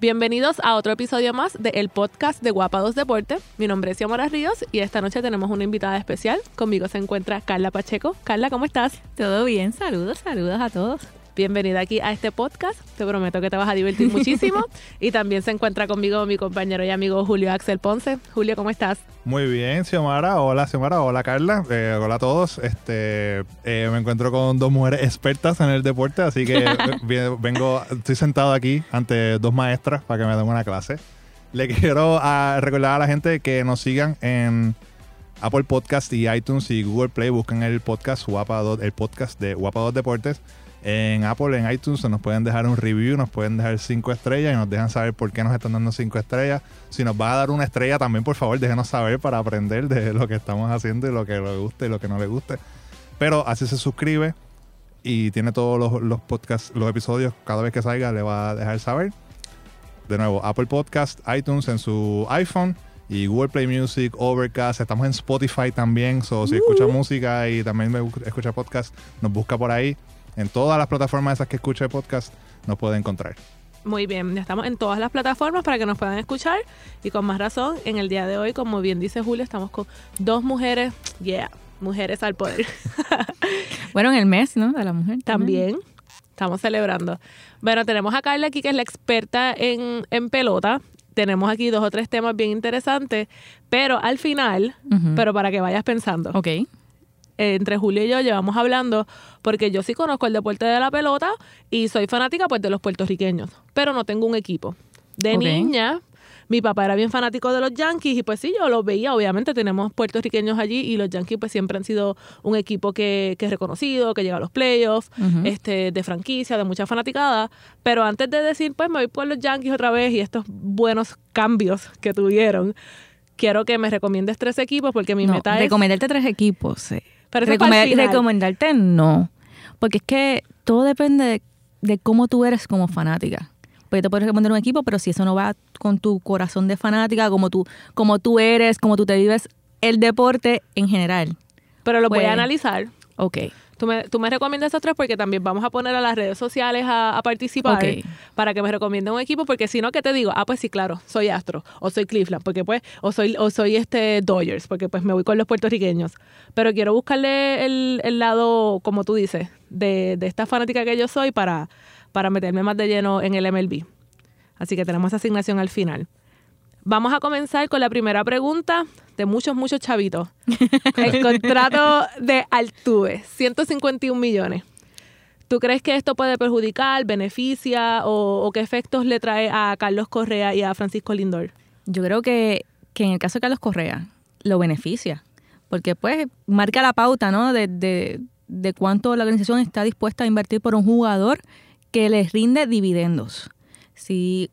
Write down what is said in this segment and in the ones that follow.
Bienvenidos a otro episodio más de el podcast de Guapa 2 Deporte. Mi nombre es Xiomara Ríos y esta noche tenemos una invitada especial. Conmigo se encuentra Carla Pacheco. Carla, ¿cómo estás? Todo bien, saludos, saludos a todos. Bienvenida aquí a este podcast. Te prometo que te vas a divertir muchísimo. y también se encuentra conmigo mi compañero y amigo Julio Axel Ponce. Julio, ¿cómo estás? Muy bien, Xiomara. Hola, Xiomara. Hola, Carla. Eh, hola a todos. Este, eh, me encuentro con dos mujeres expertas en el deporte, así que vengo, estoy sentado aquí ante dos maestras para que me den una clase. Le quiero ah, recordar a la gente que nos sigan en Apple Podcast y iTunes y Google Play. Busquen el podcast Guapa el podcast de Guapa 2 Deportes en Apple, en iTunes, nos pueden dejar un review, nos pueden dejar cinco estrellas y nos dejan saber por qué nos están dando cinco estrellas. Si nos va a dar una estrella también, por favor, déjenos saber para aprender de lo que estamos haciendo y lo que le guste y lo que no le guste. Pero así se suscribe y tiene todos los, los podcasts, los episodios, cada vez que salga le va a dejar saber. De nuevo, Apple Podcast, iTunes en su iPhone y Google Play Music, Overcast. Estamos en Spotify también. So, si escucha música y también escucha podcast, nos busca por ahí. En todas las plataformas esas que escucha el podcast nos puede encontrar. Muy bien, ya estamos en todas las plataformas para que nos puedan escuchar y con más razón, en el día de hoy, como bien dice Julio, estamos con dos mujeres, yeah, mujeres al poder. bueno, en el mes, ¿no? De la mujer. También. Estamos celebrando. Bueno, tenemos a Carla aquí, que es la experta en, en pelota. Tenemos aquí dos o tres temas bien interesantes, pero al final, pero para que vayas pensando. Ok entre Julio y yo llevamos hablando porque yo sí conozco el deporte de la pelota y soy fanática pues de los puertorriqueños, pero no tengo un equipo. De niña, mi papá era bien fanático de los Yankees y pues sí, yo los veía, obviamente tenemos puertorriqueños allí y los Yankees pues siempre han sido un equipo que, que es reconocido, que llega a los playoffs, este, de franquicia, de mucha fanaticada, pero antes de decir pues me voy por los Yankees otra vez y estos buenos cambios que tuvieron, quiero que me recomiendes tres equipos porque mi meta es... Recomendarte tres equipos, sí. Pero recomendarte no. Porque es que todo depende de, cómo tú eres como fanática. Porque te puedes recomendar un equipo, pero si eso no va con tu corazón de fanática, como tú, como tú eres, como tú te vives el deporte en general. Pero lo voy a pues, analizar. Ok. Tú me, tú me recomiendas esos tres porque también vamos a poner a las redes sociales a, participar para que me recomienden un equipo, porque si no, ¿qué te digo? Ah, pues sí, claro, soy Astro, o soy Cleveland, porque pues, o soy, o soy este Dodgers, porque pues me voy con los puertorriqueños. Pero quiero buscarle el, el lado, como tú dices, de, de esta fanática que yo soy para, para meterme más de lleno en el MLB. Así que tenemos asignación al final. Vamos a comenzar con la primera pregunta de muchos, muchos chavitos. El contrato de Altuve, 151 millones. ¿Tú crees que esto puede perjudicar, beneficia o, qué efectos le trae a Carlos Correa y a Francisco Lindor? Yo creo que, en el caso de Carlos Correa lo beneficia, porque pues marca la pauta, ¿no? De, de, de cuánto la organización está dispuesta a invertir por un jugador que les rinde dividendos. Si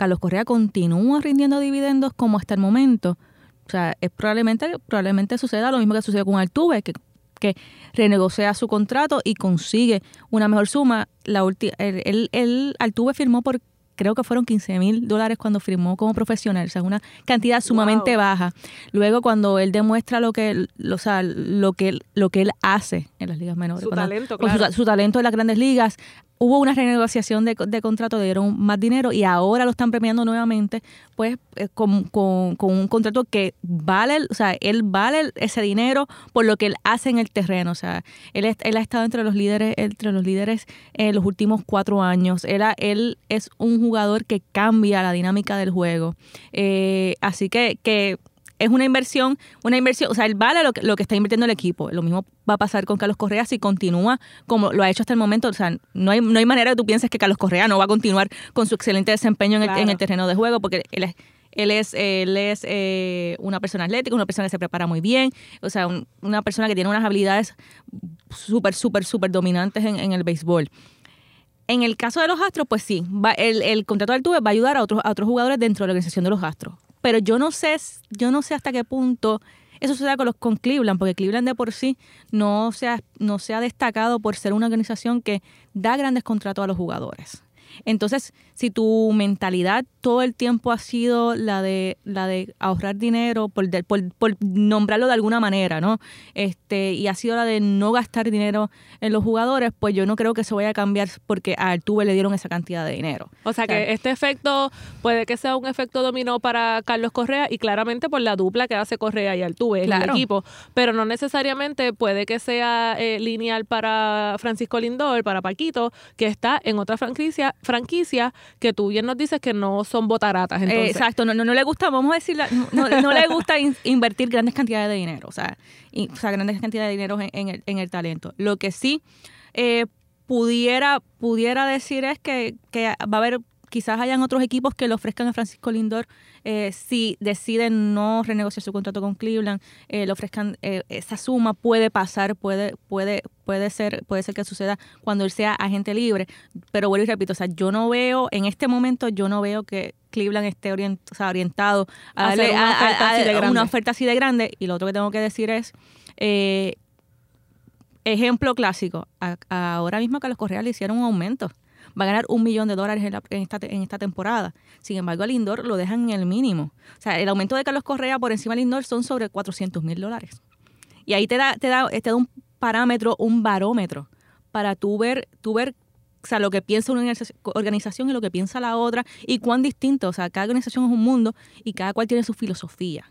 Carlos Correa continúa rindiendo dividendos como hasta el momento, o sea, es probablemente, probablemente suceda lo mismo que sucedió con Altuve, que, que renegocia su contrato y consigue una mejor suma. La él, él, Altuve firmó por creo que fueron 15 mil dólares cuando firmó como profesional, o sea, una cantidad sumamente baja. Luego cuando él demuestra lo que, o sea, lo que, lo que él hace en las ligas menores, su talento, claro. su, talento en las grandes ligas, hubo una renegociación de, de, contrato, dieron más dinero y ahora lo están premiando nuevamente, pues eh, con, un contrato que vale, o sea, él vale ese dinero por lo que él hace en el terreno. O sea, él, él ha estado entre los líderes, entre los líderes en los últimos cuatro años. Él, él es un jugador que cambia la dinámica del juego. Eh, así que, que es una inversión, una inversión, o sea, él vale lo que, lo que está invirtiendo el equipo. Lo mismo va a pasar con Carlos Correa si continúa como lo ha hecho hasta el momento. O sea, no hay, no hay manera que tú pienses que Carlos Correa no va a continuar con su excelente desempeño en, el, en el terreno de juego, porque él es, él es, él es eh, una persona atlética, una persona que se prepara muy bien, o sea, una persona que tiene unas habilidades súper, súper, súper dominantes en, el béisbol. En el caso de los Astros, pues sí, va, el, el contrato de Altuve va a ayudar a otros, a otros jugadores dentro de la organización de los Astros pero yo no sé, yo no sé hasta qué punto eso sucede con los con Cleveland, porque Cleveland de por sí no se ha, no se ha destacado por ser una organización que da grandes contratos a los jugadores. Entonces, si tu mentalidad todo el tiempo ha sido la de la de ahorrar dinero, por, por, nombrarlo de alguna manera, ¿no? Este, y ha sido la de no gastar dinero en los jugadores, pues yo no creo que se vaya a cambiar porque a Altuve le dieron esa cantidad de dinero. O sea, que este efecto puede que sea un efecto dominó para Carlos Correa y claramente por la dupla que hace Correa y Altuve en el equipo, pero no necesariamente puede que sea eh, lineal para Francisco Lindor, para Paquito, que está en otra franquicia, franquicia que tú bien nos dices que no son botaratas. Entonces. exacto, no, no, no, le gusta, vamos a decir, no, no le gusta invertir grandes cantidades de dinero, o sea, o sea grandes cantidades de dinero en, el, en el talento. Lo que sí eh, pudiera, pudiera decir es que, que va a haber quizás hayan otros equipos que le ofrezcan a Francisco Lindor eh, si deciden no renegociar su contrato con Cleveland, eh, le ofrezcan eh, esa suma puede pasar, puede puede puede ser puede ser que suceda cuando él sea agente libre, pero vuelvo y repito, o sea, yo no veo en este momento yo no veo que Cleveland esté orientado a, darle una, oferta así de grande. y lo otro que tengo que decir es ejemplo clásico, ahora mismo que los Correa le hicieron un aumento va a ganar un millón de dólares en, esta, en esta temporada. Sin embargo, al Lindor lo dejan en el mínimo. O sea, el aumento de Carlos Correa por encima del Lindor son sobre 400 mil dólares. Y ahí te da, te, da, te da un parámetro, un barómetro para tú ver, tú ver o sea, lo que piensa una organización y lo que piensa la otra y cuán distinto. O sea, cada organización es un mundo y cada cual tiene su filosofía.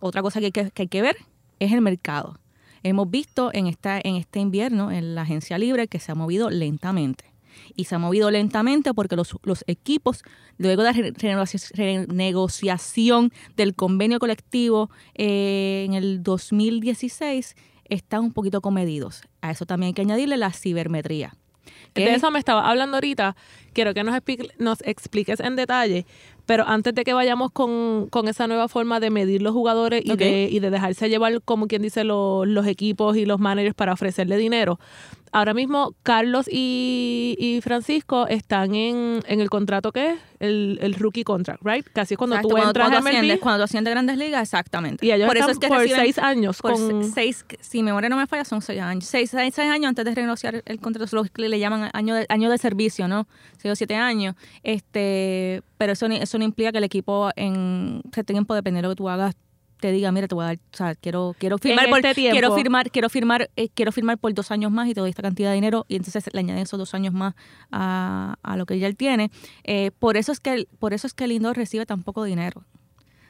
Otra cosa que que hay que ver es el mercado. Hemos visto en, esta, en este invierno en la agencia libre que se ha movido lentamente y se ha movido lentamente porque los, los equipos, luego de la renegociación del convenio colectivo eh, en el 2016, están un poquito comedidos. A eso también hay que añadirle la cibermetría. De eso me estaba hablando ahorita. Quiero que nos, nos expliques en detalle pero antes de que vayamos con, esa nueva forma de medir los jugadores y, de, y de dejarse llevar, como quien dice, los equipos y los managers para ofrecerle dinero, ahora mismo Carlos y, Francisco están en, el contrato que es el, rookie contract, right? Casi es cuando tú entras cuando asciendes, cuando asciendes grandes ligas, exactamente. Y ellos por eso es que por seis años. Por seis, si mi memoria no me falla, son seis años. Seis, seis, años antes de renegociar el contrato, lo que le llaman año de, año de servicio, ¿no? Seis o siete años. Este, pero eso, eso no implica que el equipo en ese tiempo, dependiendo de lo que tú hagas, te diga, mira, te voy a dar, o sea, quiero, quiero firmar por, este quiero firmar, quiero firmar, eh, quiero firmar por dos años más y te doy esta cantidad de dinero y entonces le añaden esos dos años más a, a lo que ya él tiene. Eh, por eso es que por eso es que Lindor recibe tan poco dinero.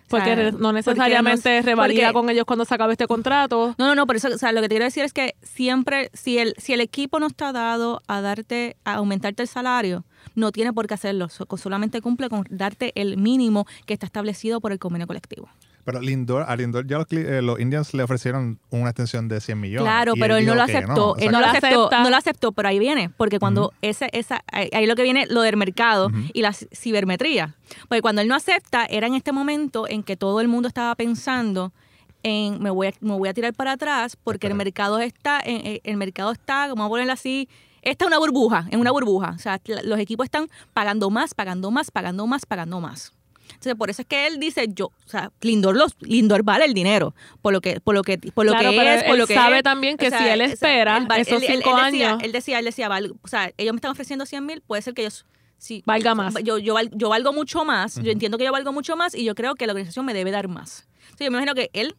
Porque no necesariamente revalida con ellos cuando se acabe este contrato. No, no, no, por eso, o sea, lo que te quiero decir es que siempre, si el, si el equipo no está dado a darte, a aumentarte el salario, no tiene por qué hacerlo. Solamente cumple con darte el mínimo que está establecido por el convenio colectivo. Pero Lindor, a Lindor ya los, eh, los, Indians le ofrecieron una extensión de 100 millones. Claro, pero él, no lo aceptó. él no lo aceptó, no lo aceptó, pero ahí viene. Porque cuando ese, esa, ahí lo que viene lo del mercado y la cibermetría. Porque cuando él no acepta, era en este momento en que todo el mundo estaba pensando en me voy a, me voy a tirar para atrás porque el mercado está, en, el mercado está, vamos a ponerlo así, esta es una burbuja, en una burbuja. O sea, los equipos están pagando más, pagando más, pagando más, pagando más. Entonces, por eso es que él dice, yo, o sea, Lindor, los, Lindor vale el dinero, por lo que, por lo que, por lo que es, por lo que sabe también que si él espera esos cinco años. él decía, él decía, o sea, ellos me están ofreciendo 100 mil, puede ser que ellos sí, valga más. Yo, yo, yo valgo mucho más, yo entiendo que yo valgo mucho más y yo creo que la organización me debe dar más. Entonces, yo me imagino que él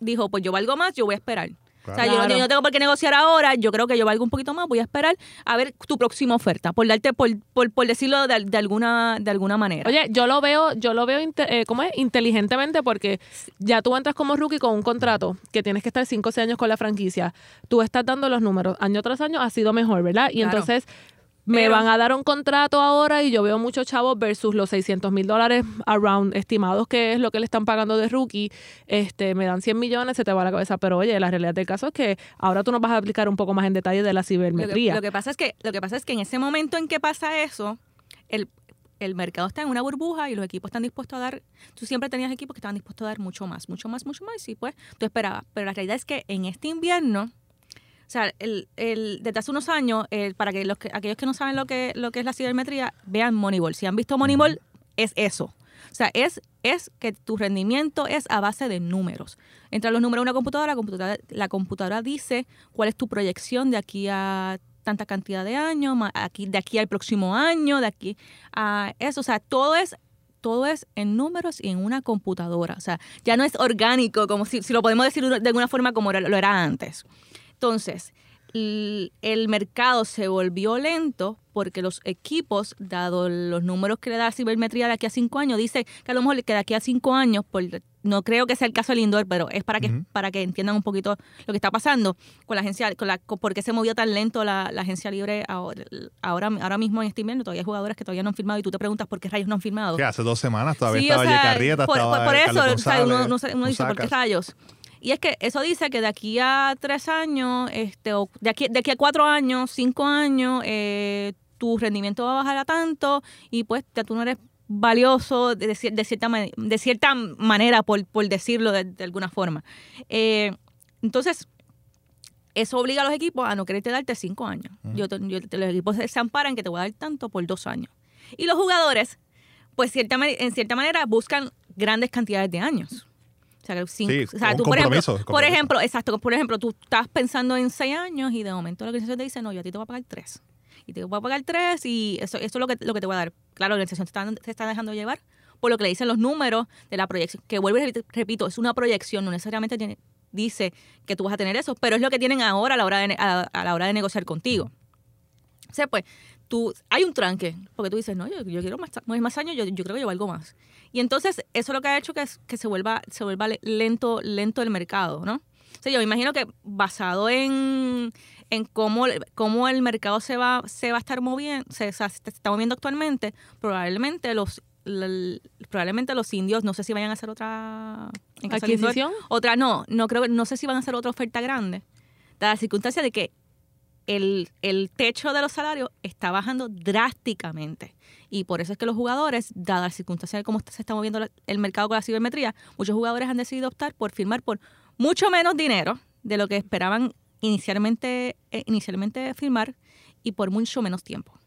dijo, pues yo valgo más, yo voy a esperar. O sea, yo, no tengo por qué negociar ahora, yo creo que yo valgo un poquito más, voy a esperar a ver tu próxima oferta, por darte, por, por, decirlo de, alguna, de alguna manera. Oye, yo lo veo, yo lo veo eh, ¿cómo es? inteligentemente porque ya tú entras como rookie con un contrato que tienes que estar 5 o 6 años con la franquicia. Tú estás dando los números, año tras año ha sido mejor, ¿verdad? Y entonces me van a dar un contrato ahora y yo veo muchos chavos versus los 600 mil dólares around estimados que es lo que le están pagando de rookie. Este, me dan 100 millones, se te va la cabeza. Pero oye, la realidad del caso es que ahora tú nos vas a aplicar un poco más en detalle de la cibermetría. Lo que, pasa es que, lo que pasa es que en ese momento en que pasa eso, el, el mercado está en una burbuja y los equipos están dispuestos a dar, tú siempre tenías equipos que estaban dispuestos a dar mucho más, mucho más, mucho más, y pues tú esperabas. Pero la realidad es que en este invierno sea, el, el, desde hace unos años, para que, los que aquellos que no saben lo que, lo que es la cibermetría, vean Moneyball. Si han visto Moneyball, es eso. O sea, es, es que tu rendimiento es a base de números. Entra los números en una computadora, la computadora, la computadora dice cuál es tu proyección de aquí a tanta cantidad de años, aquí, de aquí al próximo año, de aquí a eso. O sea, todo es todo es en números y en una computadora. O sea, ya no es orgánico, como si, si lo podemos decir de alguna forma como lo era antes. Entonces, el mercado se volvió lento porque los equipos, dado los números que le da la cibermetría de aquí a cinco años, dice que a lo mejor que de aquí a cinco años, por, no creo que sea el caso del indoor, pero es para que, para que entiendan un poquito lo que está pasando con la agencia, con la, por qué se movió tan lento la, agencia libre ahora, ahora, mismo en este invierno. Todavía hay jugadores que todavía no han firmado y tú te preguntas por qué rayos no han firmado. Que hace dos semanas todavía estaba Carrieta, por, estaba por, eso, uno, dice, ¿por qué rayos? Y es que eso dice que de aquí a tres años, este, o de aquí, de aquí a cuatro años, cinco años, eh, tu rendimiento va a bajar a tanto y pues ya tú no eres valioso de, de, cierta, de cierta manera, por, por decirlo de, alguna forma. Eh, entonces, eso obliga a los equipos a no quererte darte cinco años. yo, los equipos se amparan que te voy a dar tanto por dos años. Y los jugadores, pues cierta, en cierta manera, buscan grandes cantidades de años. O sea, cinco, o sea tú, por ejemplo, por ejemplo, exacto, por ejemplo, tú estás pensando en seis años y de momento la organización te dice, no, yo a ti te voy a pagar tres. Y te voy a pagar tres y eso, eso es lo que, lo que te voy a dar. Claro, la organización te está, te está dejando llevar por lo que le dicen los números de la proyección. Que vuelvo y repito, es una proyección, no necesariamente tiene, dice que tú vas a tener eso, pero es lo que tienen ahora a la hora de, a, la hora de negociar contigo. O sea, pues, tú, hay un tranque, porque tú dices, no, yo, yo quiero más, más años, yo, yo creo que yo valgo más. Y entonces eso es lo que ha hecho que, que se vuelva, se vuelva lento, lento el mercado, ¿no? O sea, yo me imagino que basado en, en cómo, cómo el mercado se va, se va a estar moviendo, se, está moviendo actualmente, probablemente los probablemente los indios no sé si vayan a hacer otra adquisición otra no no creo no sé si van a hacer otra oferta grande dada la circunstancia de que el, el, techo de los salarios está bajando drásticamente. Y por eso es que los jugadores, dada la circunstancia de cómo se está moviendo el mercado con la cibermetría, muchos jugadores han decidido optar por firmar por mucho menos dinero de lo que esperaban inicialmente, eh, inicialmente firmar y por mucho menos tiempo.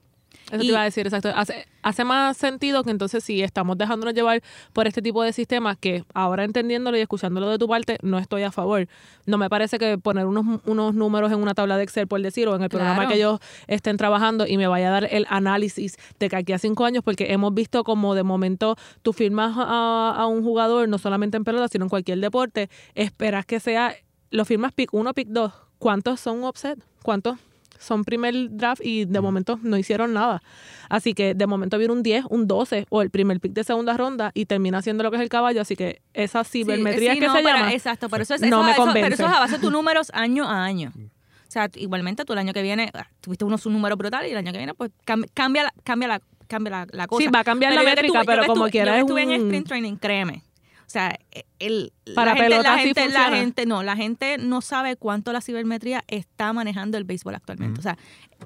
Eso te iba a decir, exacto. Hace, hace más sentido que entonces si estamos dejándonos llevar por este tipo de sistemas que ahora entendiéndolo y escuchándolo de tu parte, no estoy a favor. No me parece que poner unos, unos números en una tabla de Excel, por decir, o en el programa que ellos estén trabajando y me vaya a dar el análisis de que aquí a cinco años, porque hemos visto como de momento tú firmas a, a un jugador, no solamente en pelota, sino en cualquier deporte, esperas que sea, lo firmas pick 1, pick 2. ¿Cuántos son offset? ¿Cuántos? Son primer draft y de momento no hicieron nada. Así que de momento viene un 10, un 12 o el primer pick de segunda ronda y termina haciendo lo que es el caballo. Así que esa cibermetría que se llama. Exacto, pero eso es, no me convence. pero eso es a base de tus números año a año. O sea, igualmente tú el año que viene ah, tuviste unos un número brutal y el año que viene pues cambia, la, cambia, la, cambia la, cosa. Sí, va a cambiar la métrica, pero como quiera es estuve en sprint training, créeme. O sea, el, para la gente, la gente, la gente, no, la gente no sabe cuánto la cibermetría está manejando el béisbol actualmente. O sea,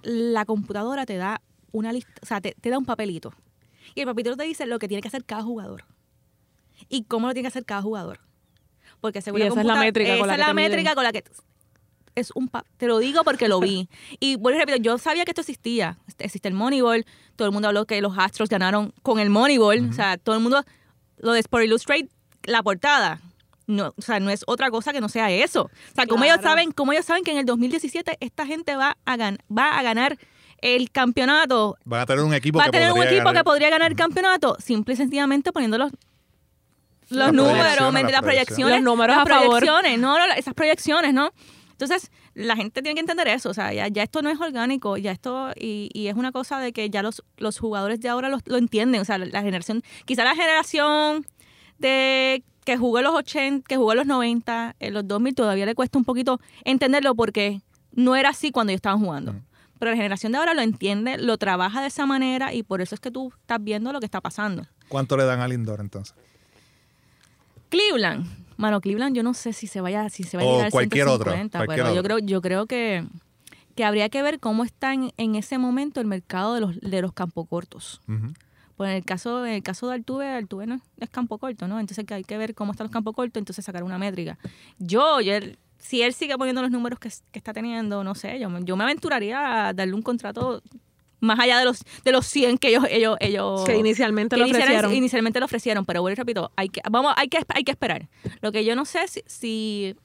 la computadora te da una lista, o sea, te, da un papelito. Y el papelito te dice lo que tiene que hacer cada jugador. Y cómo lo tiene que hacer cada jugador. Porque según y esa es la métrica con la es la métrica con la que es un te lo digo porque lo vi. y vuelvo y repito, yo sabía que esto existía. Existe el Moneyball, todo el mundo habló que los Astros ganaron con el Moneyball, o sea, todo el mundo lo de Sport Illustrated, la portada. No, o sea, no es otra cosa que no sea eso. O sea, como ellos saben, como ellos saben que en el 2017 esta gente va a va a ganar el campeonato. Va a tener un equipo, va a tener un equipo que podría ganar el campeonato, simple y sencillamente poniendo los los números, las proyecciones, los números las a proyecciones, no, esas proyecciones, ¿no? Entonces, la gente tiene que entender eso, o sea, ya, ya esto no es orgánico, ya esto, y, y, es una cosa de que ya los, los jugadores de ahora lo, lo entienden, o sea, la generación, quizá la generación de que jugó los 80, que jugó los 90, en los 2000 todavía le cuesta un poquito entenderlo porque no era así cuando ellos estaban jugando. Pero la generación de ahora lo entiende, lo trabaja de esa manera y por eso es que tú estás viendo lo que está pasando. ¿Cuánto le dan al Lindor entonces? Cleveland. Mano, Cleveland yo no sé si se vaya, si se va a llegar cualquier 150, pero yo creo, yo creo que, que habría que ver cómo está en, ese momento el mercado de los, de los campos cortos. Pues en el caso, en el caso de Altuve, Altuve no es campo corto, ¿no? Entonces hay que ver cómo están los campos cortos, entonces sacar una métrica. Yo, yo si él sigue poniendo los números que, está teniendo, no sé, yo, yo me aventuraría a darle un contrato más allá de los de los 100 que ellos ellos ellos que inicialmente lo ofrecieron inicialmente lo ofrecieron pero bueno repito hay que vamos hay que hay que esperar lo que yo no sé si, si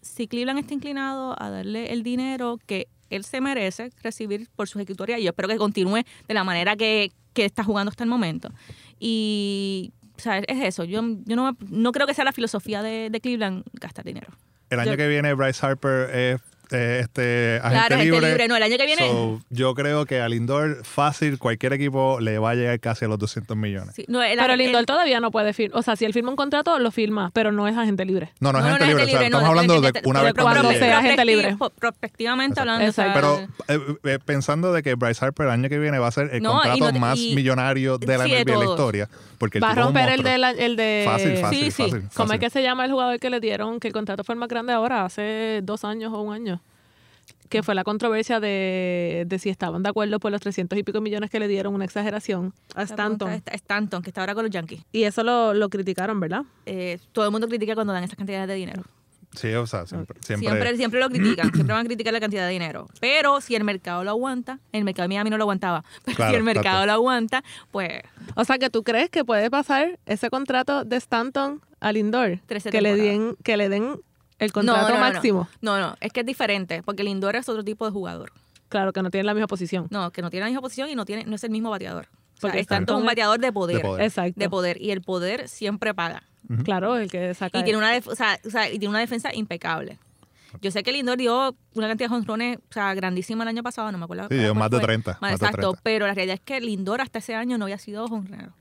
si Cleveland está inclinado a darle el dinero que él se merece recibir por su ejecutoria y yo espero que continúe de la manera que, que está jugando hasta el momento. Y o sea, es eso. Yo, yo no, no creo que sea la filosofía de, de Cleveland gastar dinero. El año Yo- que viene Bryce Harper es eh, este agente Claro, gente libre. libre. No, el año que viene. So, yo creo que a Lindor fácil cualquier equipo le va a llegar casi a los 200 millones. sí, no, el- Pero el- Lindor todavía no puede firmar. O sea, si él firma un contrato, lo firma, pero no es agente libre. No, no, es No, agente no es libre. o sea, libre, no, estamos no, hablando de- una de- vez cuando sea agente libre. pro- Prospectivamente Exacto. hablando. Exacto. Pero eh, eh, pensando de que Bryce Harper el año que viene va a ser el contrato no- más y- millonario de la sí, de la historia. Porque el Va a romper el de, la- el de... Fácil, fácil, Sí, sí. fácil. ¿Cómo fácil. es que se llama el jugador que le dieron que el contrato fue el más grande ahora, hace dos años o un año? Que fue la controversia de, de si estaban de acuerdo por los 300 y pico millones que le dieron, una exageración, a Stanton. St- Stanton, que está ahora con los Yankees. Y eso lo, lo criticaron, ¿verdad? Eh, todo el mundo critica cuando dan esas cantidades de dinero. Sí, o sea, siempre. siempre, Siempre, siempre lo critican, siempre van a criticar la cantidad de dinero. Pero si el mercado lo aguanta, el mercado de Miami no lo aguantaba, pero Claro, si el mercado lo aguanta, pues O sea, que tú crees que puede pasar ese contrato de Stanton a Lindor, que le, den, que le den el contrato no, no, no, máximo. No, no, es que es diferente, porque Lindor es otro tipo de jugador. Claro, que no tiene la misma posición. No, que no tiene la misma posición y no tiene no es el mismo bateador. O sea, Porque es un bateador de poder, De poder. Exacto. de poder y el poder siempre paga. Claro, el que saca... Y tiene una o sea, o sea, y tiene una defensa impecable. Yo sé que Lindor dio una cantidad de jonrones, o sea, grandísima el año pasado, no me acuerdo. Sí, dio más de fue. 30, Más más de exacto, 30. pero la realidad es que Lindor hasta ese año no había sido jonronero.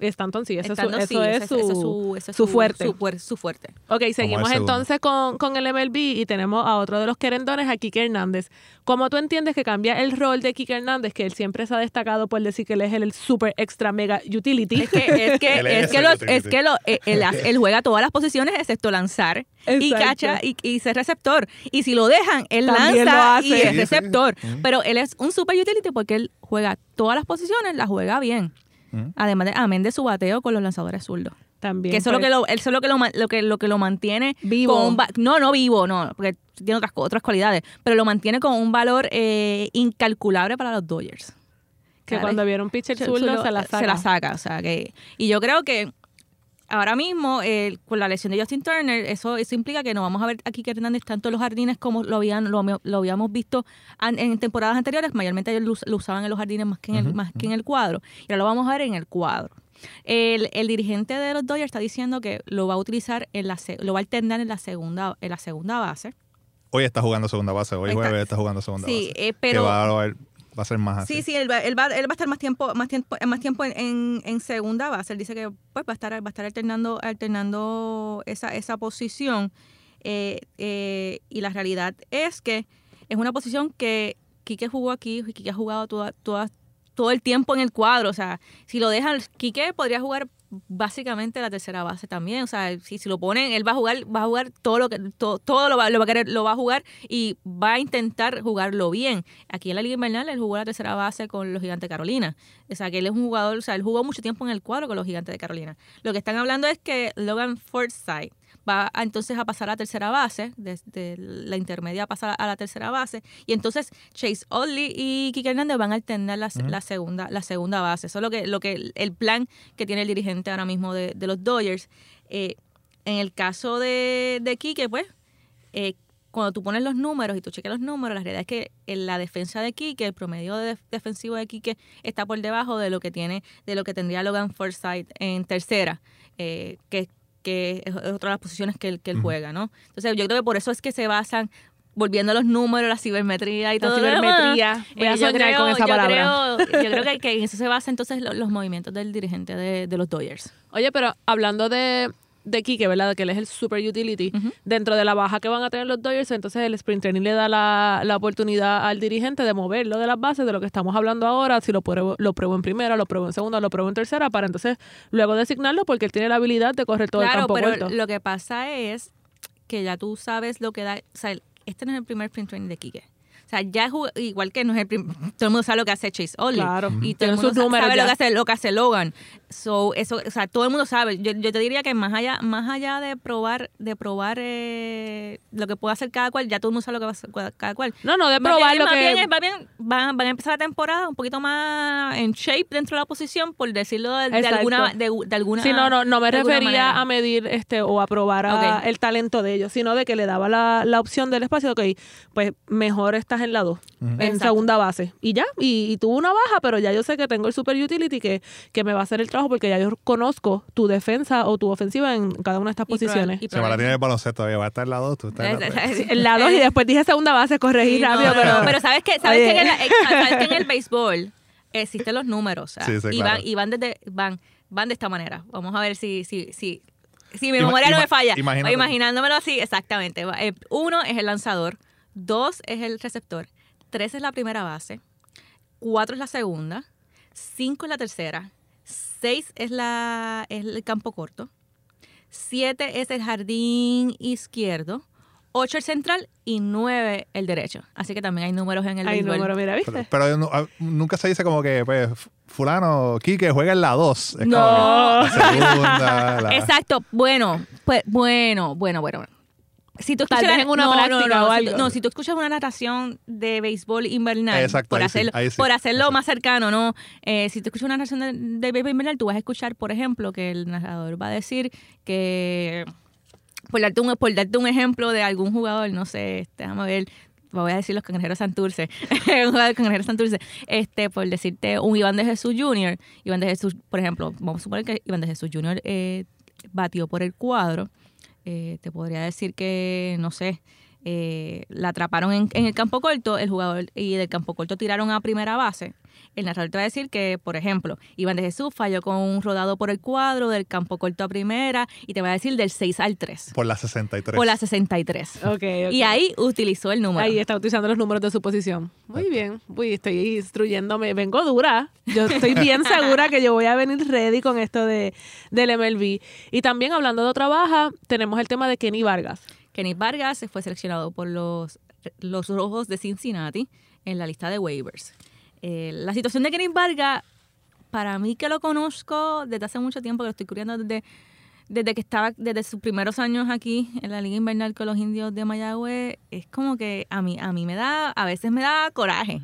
Stanton sí, ese es su- Estando eso sí, es, ese- su, ese es su, ese su fuerte. Su, fuer- su fuerte. Ok, seguimos el entonces con, con el MLB y tenemos a otro de los querendones, a Kike Hernández. ¿Cómo tú entiendes que cambia el rol de Kike Hernández, que él siempre se ha destacado por decir que él es el super extra mega utility? Es que, es que, Él es es que, el los- utility. es que lo- él, hace- él juega todas las posiciones excepto lanzar y cacha y, y ser receptor. Y si lo dejan, él También lanza y es receptor. Pero él es un super utility porque él juega todas las posiciones, las juega bien. Mm. Además de, amén de su bateo con los lanzadores zurdos. También. Que eso es lo que lo, eso es lo que lo, que lo que lo mantiene Vivo. con un va- no, no vivo, no, porque tiene otras, otras cualidades, pero lo mantiene con un valor eh, incalculable para los Dodgers. que cuando vieron pitcher zurdo se la saca. Se la saca, o sea que y yo creo que ahora mismo eh, con la lesión de Justin Turner eso eso implica que no vamos a ver a Kike Hernández tanto en los jardines como lo habían lo, lo habíamos visto an- en temporadas anteriores, mayormente ellos lo, lo usaban en los jardines más que en el más que en el cuadro y ahora lo vamos a ver en el cuadro. El, el dirigente de los Dodgers está diciendo que lo va a utilizar en la lo va a alternar en la segunda en la segunda base. Hoy está jugando segunda base. Hoy Está- jueves está jugando segunda Sí, base. eh, Que pero va a, haber- va a ser más así. Sí, sí, él va, él va, él va a estar más tiempo, más tiempo, más tiempo en, en, en segunda base. Él dice que pues va a estar, va a estar alternando, alternando esa, esa posición. Eh, eh, y la realidad es que es una posición que Quique jugó aquí, Quique ha jugado toda, toda, todo el tiempo en el cuadro. O sea, si lo dejan, Quique podría jugar básicamente la tercera base también. O sea, si, si lo ponen, él va a jugar, va a jugar todo lo que, todo, todo lo, va, lo va a querer, lo va a jugar y va a intentar jugarlo bien. Aquí en la Liga Invernal él jugó la tercera base con los Gigantes de Carolina. O sea, que él es un jugador, o sea, él jugó mucho tiempo en el cuadro con los Gigantes de Carolina. Lo que están hablando es que Logan Forsythe va a, entonces a pasar a la tercera base, desde la intermedia a pasar a la tercera base, y entonces Chase Oddly y Kike Hernández van a alternar la, la segunda, la segunda base. Eso es lo que, lo que el plan que tiene el dirigente ahora mismo de, de los Dodgers. Eh, en el caso de, de Quique, pues, eh, cuando tú pones los números y tú cheques los números, la realidad es que en la defensa de Quique, el promedio de- defensivo de Quique está por debajo de lo que tiene, de lo que tendría Logan Forsythe en tercera, eh, que, que es otra de las posiciones que él, que él juega, ¿no? Entonces yo creo que por eso es que se basan volviendo a los números, la cibermetría y La todo demás. cibermetría. Voy a Eh, soñar con esa yo palabra. creo- yo creo que, que en eso se basa entonces lo- los movimientos del dirigente de, de los Dodgers. Oye, pero hablando de, de Kike, ¿verdad? Que él es el super utility. Dentro de la baja que van a tener los Dodgers, entonces el sprint training le da la, la oportunidad al dirigente de moverlo de las bases, de lo que estamos hablando ahora, si lo pruebo, lo pruebo en primera, lo pruebo en segunda, lo pruebo en tercera, para entonces luego designarlo porque él tiene la habilidad de correr todo el claro, campo pero corto. lo que pasa es que ya tú sabes lo que da. O sea, este no es el primer sprint training de Quique. O sea, ya jug- igual que no es el prim- todo el mundo sabe lo que hace Chase Ollie. Claro. Y todo el mundo sabe ya. lo que hace lo que hace Logan. So, eso, o sea, todo el mundo sabe. Yo, yo te diría que más allá, más allá de probar, de probar eh, lo que puede hacer cada cual, ya todo el mundo sabe lo que va a hacer cada cual. No, no, de probar bien- lo que... bien es- más bien van, van a empezar la temporada un poquito más en shape dentro de la posición, por decirlo de, alguna de, de alguna Sí, no, no, no me refería a medir este o a probar a el talento de ellos, sino de que le daba la, la opción del espacio, ok, pues mejor esta estás en la 2, en Exacto. segunda base. Y ya, y, y tuvo una baja, pero ya yo sé que tengo el super utility que, que me va a hacer el trabajo porque ya yo conozco tu defensa o tu ofensiva en cada una de estas Y posiciones. Se me la tiene el baloncesto todavía. Va a estar en la 2, tú estás en la tres. En la 2 y después dije segunda base, corregí Sí, rápido, no, pero... no, pero sabes que sabes que en, la- sabes que en el béisbol existen los números, Sí, sí, y, claro. van, y van desde van van de esta manera. Vamos a ver si si si si mi memoria no me falla. Imaginándomelo así, exactamente. Eh, uno es el lanzador, dos es el receptor, tres es la primera base, cuatro es la segunda, cinco es la tercera, seis es la es el campo corto, siete es el jardín izquierdo, ocho el central y nueve el derecho. Así que también hay números en el Ay, béisbol. número, mira, Pero, ¿viste? pero no- ah, nunca se dice como que, pues, fulano, Quique juega en la 2. Es No. la segunda, la- Exacto. Bueno, pues bueno, bueno, bueno. Si tú Tal escuchas vez en una no, práctica no, o algo. no, si tú escuchas una narración de béisbol invernal, Exacto, por, sí, hacerlo, sí, por hacerlo exacto. más cercano, ¿no? Eh, si tú escuchas una narración de, de béisbol invernal, tú vas a escuchar, por ejemplo, que el narrador va a decir que, por darte un, por darte un ejemplo de algún jugador, no sé, este, déjame ver, voy a decir los cangrejeros Santurce, un jugador de cangrejeros Santurce, este, por decirte un Iván de Jesús Jr., Iván de Jesús, por ejemplo, vamos a suponer que Iván de Jesús Jr. eh, batió por el cuadro, eh, te podría decir que, no sé, eh, la atraparon en, en el campo corto, el jugador y del campo corto tiraron a primera base. El narrador te va a decir que, por ejemplo, Iván de Jesús falló con un rodado por el cuadro, del campo corto a primera, y te va a decir del 6 al 3, Por la 63. por la 63. Ok, ok. Y ahí utilizó el número. Ahí está utilizando los números de su posición. Muy bien. Uy, estoy instruyéndome. Vengo dura. Yo estoy bien segura que yo voy a venir ready con esto de, del MLB. Y también hablando de otra baja, tenemos el tema de Kenny Vargas. Kenny Vargas fue seleccionado por los, los Rojos de Cincinnati en la lista de waivers. Eh, la situación de Kenny Vargas, para mí que lo conozco desde hace mucho tiempo, que lo estoy cubriendo desde, desde que estaba, desde sus primeros años aquí en la Liga Invernal con los indios de Mayagüez, es como que a mí, a mí me da, a veces me da coraje.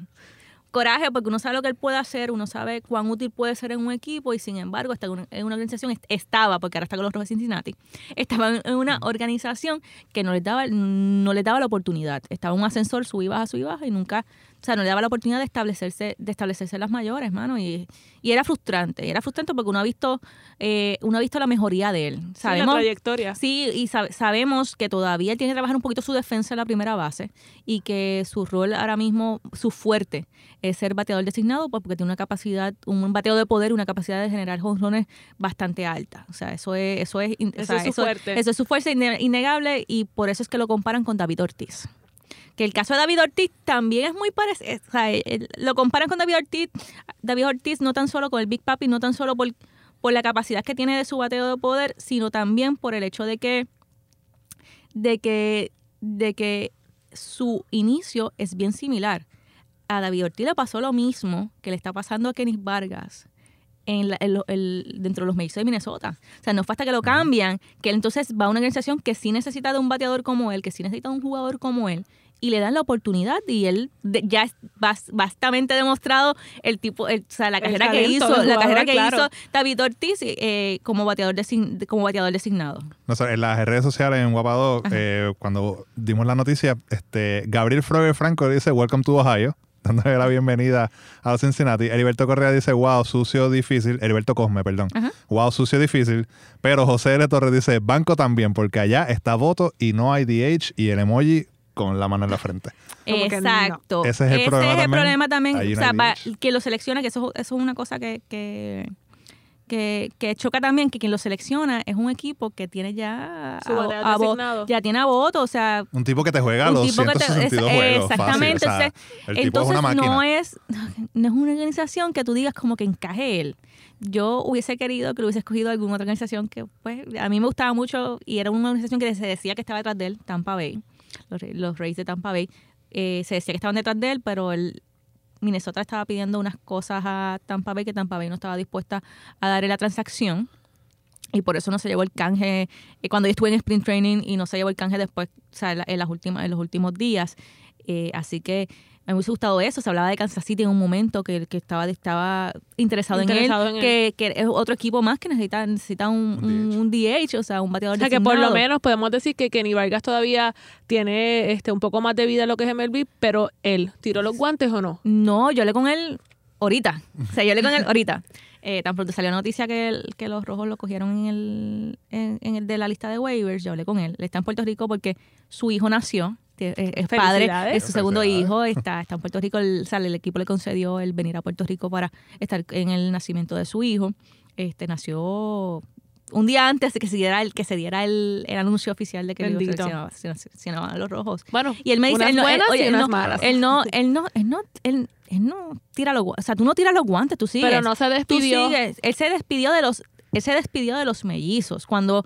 Coraje porque uno sabe lo que él puede hacer, uno sabe cuán útil puede ser en un equipo y sin embargo está en una, en una organización, est- estaba, porque ahora está con los Rojos de Cincinnati, estaba en- una organización que no les daba, no les daba la oportunidad. Estaba un ascensor, sub y baja, sub y baja y nunca, o sea, no le daba la oportunidad de establecerse, de establecerse las mayores, mano. Y, y era frustrante, y era frustrante porque uno ha visto, eh, uno ha visto la mejoría de él. Sí, la Sabemos, trayectoria. Sí, y sab- sabemos que todavía él tiene que trabajar un poquito su defensa en la primera base y que su rol ahora mismo, su fuerte, es ser bateador designado pues, porque tiene una capacidad, un bateo de poder y una capacidad de generar jonrones bastante alta. O sea, eso es, eso es, o Eso sea, es su fuerte. Eso es su fuerza inne- innegable y por eso es que lo comparan con David Ortiz. Que el caso de David Ortiz también es muy parecido. O sea, lo comparan con David Ortiz. David Ortiz no tan solo con el Big Papi, no tan solo por, por la capacidad que tiene de su bateo de poder, sino también por el hecho de que, de que, de que su inicio es bien similar. A David Ortiz le pasó lo mismo que le está pasando a Kenny Vargas en dentro de los Majors de Minnesota. O sea, no fue hasta que lo cambian que él entonces va a una organización que sí necesita de un bateador como él, que sí necesita de un jugador como él, y le dan la oportunidad y él de- ya es bas- bastante demostrado el tipo, el- o sea, la carrera que hizo, del la jugador, carrera que claro. hizo David Ortiz eh, como bateador design- como bateador designado. No en las redes sociales en Guapado, eh, cuando dimos la noticia, este Gabriel Froger Franco dice Welcome to Ohio, dándole la bienvenida a Cincinnati. Heriberto Correa dice Wow, sucio, difícil. Heriberto Cosme, perdón. Ajá. Wow, sucio, difícil. Pero José L. Torres dice Banco también, porque allá está voto y no hay DH y el emoji con la mano en la frente. No. Exacto. Ese es el problema también. problema también. Ahí O sea, hay pa- DH. que lo selecciona, que eso, eso es una cosa que, que, que, que choca también, que quien lo selecciona es un equipo que tiene ya Su a designado. ya tiene a voto, o sea, Un tipo que te juega un los tipo que te- 162 es- juegos. exactamente, fácil, o sea, entonces- el tipo entonces es una máquina. no es no es una organización que tú digas como que encaje él. Yo hubiese querido que lo hubiese escogido alguna otra organización que pues a mí me gustaba mucho y era una organización que se decía que estaba detrás de él, Tampa Bay, los, los Rays de Tampa Bay. Eh, se decía que estaban detrás de él, pero el Minnesota estaba pidiendo unas cosas a Tampa Bay que Tampa Bay no estaba dispuesta a darle la transacción y por eso no se llevó el canje eh, cuando yo estuve en sprint training y no se llevó el canje después, o sea, en, la- en las últimas, en los últimos días. Eh, así que me hubiese gustado eso. Se hablaba de Kansas City en un momento que, que estaba, estaba interesado, Interesado en en él, que, que es otro equipo más que necesita, necesita un, Un un- un DH, o sea, un bateador O sea que por lo menos podemos decir que Kenny Vargas todavía tiene este un poco más de vida en lo que es MLB, pero él tiró los guantes o no. No, yo hablé con él ahorita. O sea, yo hablé con él ahorita. Eh, tan pronto salió la noticia que, el- que los rojos lo cogieron en el, en, en el de la lista de waivers, yo hablé con él. Él está en Puerto Rico porque su hijo nació. Que Es, es padre, es su segundo hijo, está, está en Puerto Rico, el, sale, el equipo le concedió el venir a Puerto Rico para estar en el nacimiento de su hijo. Este nació un día antes de que se diera el, que se diera el, el anuncio oficial de que Bendito. seleccionaba- seleccionaban a los rojos. Bueno, Y él me dice, él no, él- oye, y él no, malas. él no, él no, él no, él, él no tira los guantes, o sea, tú no tiras los guantes, tú sigues. pero no se tú despidió. sigues. Él se despidió de los, él se despidió de los mellizos cuando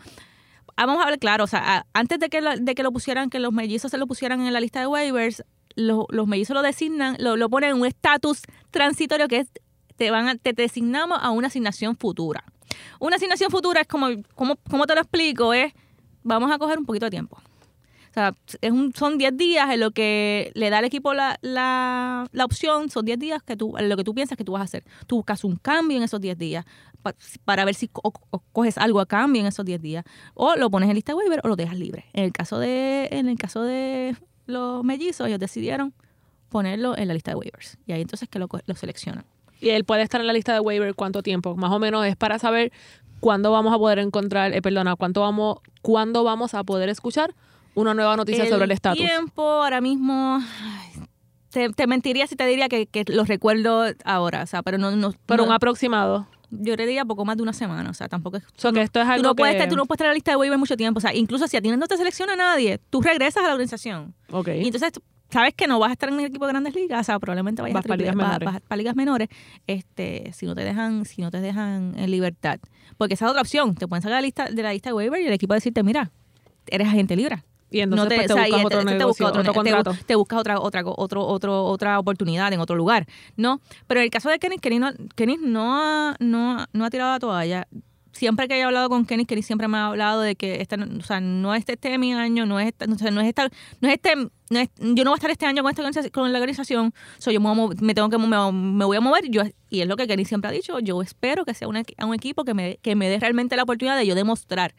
ah, vamos a hablar claro, o sea, antes de que lo, de que lo pusieran, que los mellizos se lo pusieran en la lista de waivers, lo- los mellizos lo designan, lo, lo ponen en un estatus transitorio que es te van a- te designamos a una asignación futura. Una asignación futura es como, como, ¿cómo te lo explico? Es, vamos a coger un poquito de tiempo. Sea, es un, son 10 días en lo que le da al equipo la, la, la opción, son 10 días que tú, en lo que tú piensas que tú vas a hacer. Tú buscas un cambio en esos 10 días pa- para ver si coges algo a cambio en esos 10 días. O lo pones en lista waiver o lo dejas libre. En el caso de, en el caso de los mellizos, ellos decidieron ponerlo en la lista de waivers. Y ahí entonces que lo, lo seleccionan. Y él puede estar en la lista de waiver cuánto tiempo. Más o menos es para saber cuándo vamos a poder encontrar, eh, perdona, cuánto vamos, cuándo vamos a poder escuchar una nueva noticia sobre el estatus. tiempo ahora mismo... Te, te mentiría si te diría que, que lo recuerdo ahora, o sea, pero no, no, Pero no- un aproximado. yo le diría poco más de una semana, o sea, tampoco es... O sea, que esto es Tú algo no, puedes que... tú no puedes estar en la lista de waiver mucho tiempo, o sea, incluso si a ti no te selecciona nadie, tú regresas a la organización. Ok. Y entonces tú sabes que no vas a estar en el equipo de grandes ligas, o sea, probablemente vayas Vas a para ligas vas- menores. vas para ligas menores, este, si no te dejan, si no te dejan en libertad. Porque esa es otra opción, te pueden sacar de la lista, de la lista de waiver y el equipo decirte, mira, eres agente libre. Y entonces no te, pues, te o sea, buscas otro te- te negocio, buscas otro, otro, te contrato. te buscas otra otra otro, otro, otra oportunidad en otro lugar, ¿no? Pero en el caso de Kenny, Kenny no, Kenny no, ha, no, no ha tirado la toalla. Siempre que he hablado con Kenny, Kenny siempre me ha hablado de que esta, no- o sea, no es este mi año, no es esta- o sea, no es esta, no es este, no es- yo no voy a estar este año con esta con la organización, so, yo me, voy a me tengo que me, me voy a mover, yo y es lo que Kenny siempre ha dicho, yo espero que sea un, un equipo que me, que me dé realmente la oportunidad de yo demostrar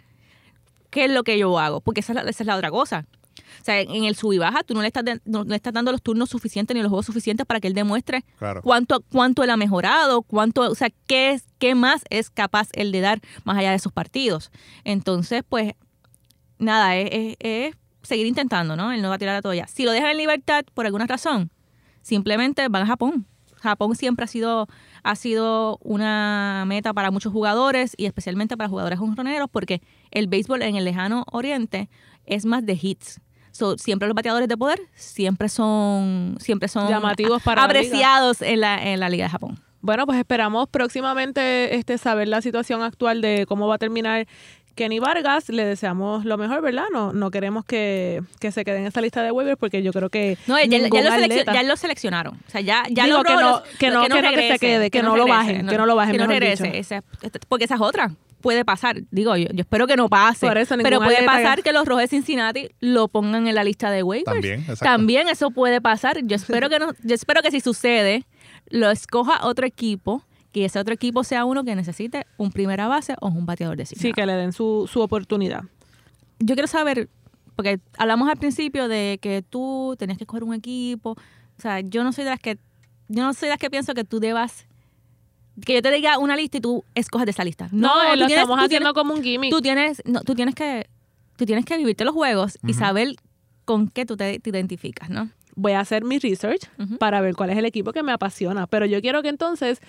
qué es lo que yo hago, porque esa es la, esa es la otra cosa. O sea, en el sub y baja, tú no le, estás de- no le estás dando los turnos suficientes ni los juegos suficientes para que él demuestre Claro. cuánto, cuánto él ha mejorado, cuánto, o sea, qué, es, qué más es capaz él de dar más allá de esos partidos. Entonces, pues, nada, es, es- es seguir intentando, ¿no? Él no va a tirar la toalla. Si lo dejan en libertad por alguna razón, simplemente van a Japón. Japón siempre ha sido, ha sido una meta para muchos jugadores y especialmente para jugadores jonroneros porque el béisbol en el lejano oriente es más de hits. So, siempre los bateadores de poder siempre son siempre son Llamativos para la apreciados en la, en la Liga de Japón. Bueno, pues esperamos próximamente este saber la situación actual de cómo va a terminar Kenny Vargas. Le deseamos lo mejor, ¿verdad? No, no queremos que, que se quede en esa lista de waivers porque yo creo que No, ya, lo, selec- atleta- ya lo seleccionaron. O sea, ya, ya Digo que no- que no- que no que se quede, que no lo bajen, que no lo bajen, Que no regrese. dicho. Esa- porque esa es otra. Puede pasar. Digo, yo, yo espero que no pase. Por eso, pero puede pasar que- que los rojos de Cincinnati lo pongan en la lista de waivers. También, exacto. También eso puede pasar. Yo espero que no, yo espero que si sucede, lo escoja otro equipo, que ese otro equipo sea uno que necesite un primera base o un bateador designado. Sí, que le den su, su oportunidad. yo quiero saber, porque hablamos al principio de que tú tenías que escoger un equipo. O sea, yo no soy de las que, yo no soy de las que pienso que tú debas, que yo te diga una lista y tú escoges de esa lista. No, No, lo tienes- estamos haciendo tienes- como un gimmick. Tú tienes, no, tú tienes que, tú tienes que vivirte los juegos y saber con qué tú te, te identificas, ¿no? Voy a hacer mi research para ver cuál es el equipo que me apasiona. Pero yo quiero que entonces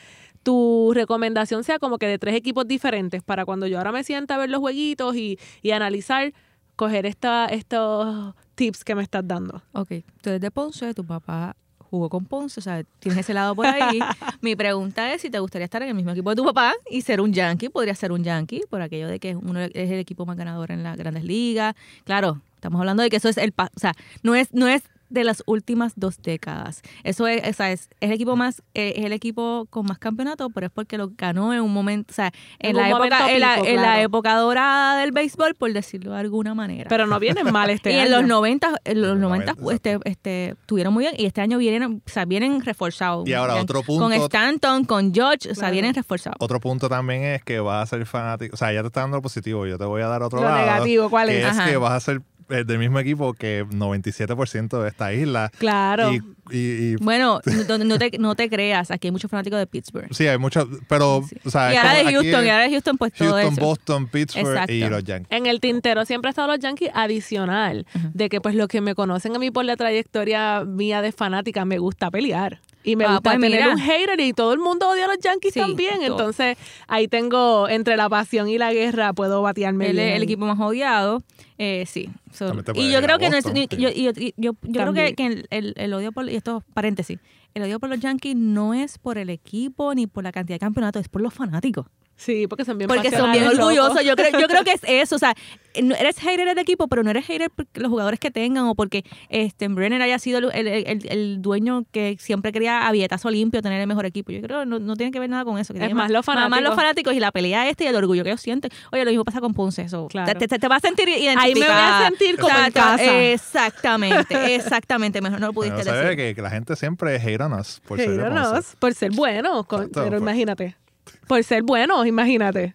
tu recomendación sea como que de tres equipos diferentes para cuando yo ahora me sienta a ver los jueguitos y, y analizar, coger esta, estos tips que me estás dando. Ok, tú eres de Ponce, tu papá jugó con Ponce, o sea, tienes ese lado por ahí. Mi pregunta es si te gustaría estar en el mismo equipo de tu papá y ser un Yankee, podría ser un Yankee, por aquello de que uno es el equipo más ganador en las grandes ligas. Claro, estamos hablando de que eso es el, pa- o sea, no es, no es de las últimas dos décadas. Eso es, o sea, es, es el equipo más, eh, es el equipo con más campeonatos, pero es porque lo ganó en un momento, o sea, en, En la época, en, la, en época dorada del béisbol, por decirlo de alguna manera. Pero no vienen mal este y año. en los 90, en los En los 90, 90, este, este, tuvieron muy bien y este año vienen, o sea, vienen reforzados. Y ahora Bien, otro Con punto- Stanton, con George, o sea, vienen reforzados. Otro punto también es que vas a ser fanático. O sea, ya te está dando lo positivo. Yo te voy a dar otro Lo lado. negativo, ¿cuál que es? es Ajá. que vas a ser del mismo equipo que 97% de esta isla. Claro. Y, y- y- Bueno, no, no te, no te creas, aquí hay muchos fanáticos de Pittsburgh. sí, hay muchos. Pero, o sea, y ahora de aquí Houston, es y ahora de Houston, pues todo Houston, eso. Boston, Pittsburgh Exacto. y los Yankees. En el tintero siempre ha estado los Yankees adicional, de que pues los que me conocen a mí por la trayectoria mía de fanática me gusta pelear. Y me Ah, gusta pues tener mira. un hater y todo el mundo odia a los Yankees Sí, también. todo. Entonces ahí tengo, entre la pasión y la guerra, puedo batearme Él es bien. el equipo más odiado. Eh, sí. So- y yo creo que no es- Boston, yo, sí. yo, yo, yo- yo creo que, que el, el- el odio por y esto paréntesis el odio por los Yankees no es por el equipo ni por la cantidad de campeonatos es por los fanáticos Sí, porque son bien porque son bien orgullosos yo creo yo creo que es eso o sea eres hater del equipo pero no eres hater por los jugadores que tengan o porque este Brenner haya sido el, el- el- el dueño que siempre quería a billetazo limpio tener el mejor equipo yo creo que no, no tiene que ver nada con eso que Es más los más los fanáticos. fanáticos y la pelea este y el orgullo que ellos sienten oye lo mismo pasa con Ponce eso Claro. te, te, te vas a sentir identificada Ahí me voy a sentir como en casa. Exactamente, exactamente. Mejor no lo pudiste se ve decir. que, que la gente siempre hate on por ser por ser buenos, con- Exacto, pero por- imagínate. Por ser buenos, imagínate.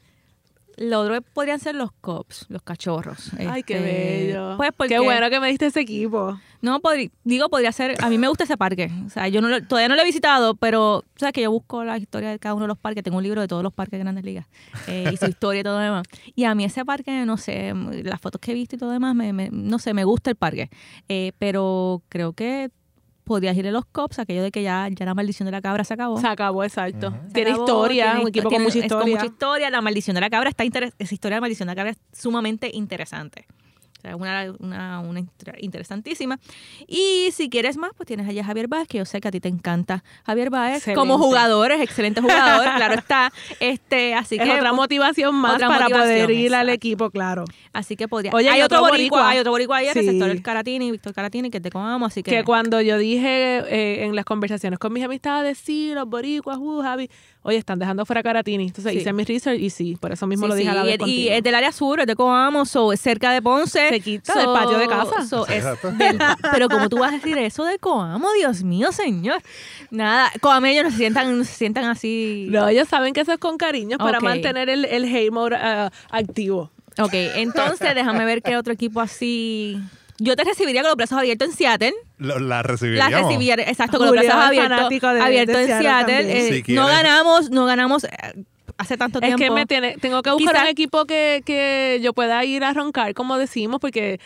Lo otro podrían ser los cops, los cachorros. Ay, qué Este, bello. Pues porque, Qué bueno que me diste ese equipo. No, podri- digo, podría ser. A mí me gusta ese parque. O sea, yo no lo- todavía no lo he visitado, pero sabes que yo busco la historia de cada uno de los parques. Tengo un libro de todos los parques de Grandes Ligas eh, y su historia y todo lo demás. Y a mí ese parque, no sé, las fotos que he visto y todo lo demás, me, me- no sé, me gusta el parque. Eh, pero creo que podrías ir a los cops, aquello de que ya, ya la maldición de la cabra se acabó. Se acabó, exacto. Se Tiene acabó, historia, tiene un equipo tiene- con mucha es historia. mucha historia. La maldición de la cabra está esa historia de la maldición de la cabra es sumamente interesante. Sea, una, una, una inter- interesantísima. Y si quieres más, pues tienes allá a Javier Báez, que yo sé que a ti te encanta. Javier Báez, Excelente. como jugador, es excelente jugador, claro está. Este, así es que otra motivación más otra para motivación, poder ir al equipo, claro. Así que podría. Oye, hay otro, otro boricua, boricua. hay otro boricua ahí, el Sí. el Caratini, Víctor Caratini, que te comamos, así que. Que cuando yo dije eh, en las conversaciones con mis amistades, sí, los boricuas, uh, Javi, oye, están dejando fuera a Caratini. Entonces Sí. hice mi research y sí, por eso mismo Sí, lo dije sí, a la vez y, y es del área sur, es de Coamo, so, es cerca de Ponce. Cerquita del patio de casa. so, es Exacto. del- pero como tú vas a decir eso de Coamo, Dios mío, señor. Nada, coameños no se sientan, no se sientan así. No, ellos saben que eso es con cariño para mantener el, el hate mode ah, activo. Ok, entonces déjame ver qué otro equipo así. Yo te recibiría con los brazos abiertos en Seattle. Lo- La La recibiríamos. recibiría, exacto, con los brazos es abiertos, abiertos en Seattle. Eh, Si no ganamos, no ganamos eh, hace tanto Es tiempo. que me tiene, tengo que buscar Quizás- un equipo que, que yo pueda ir a roncar, como decimos, porque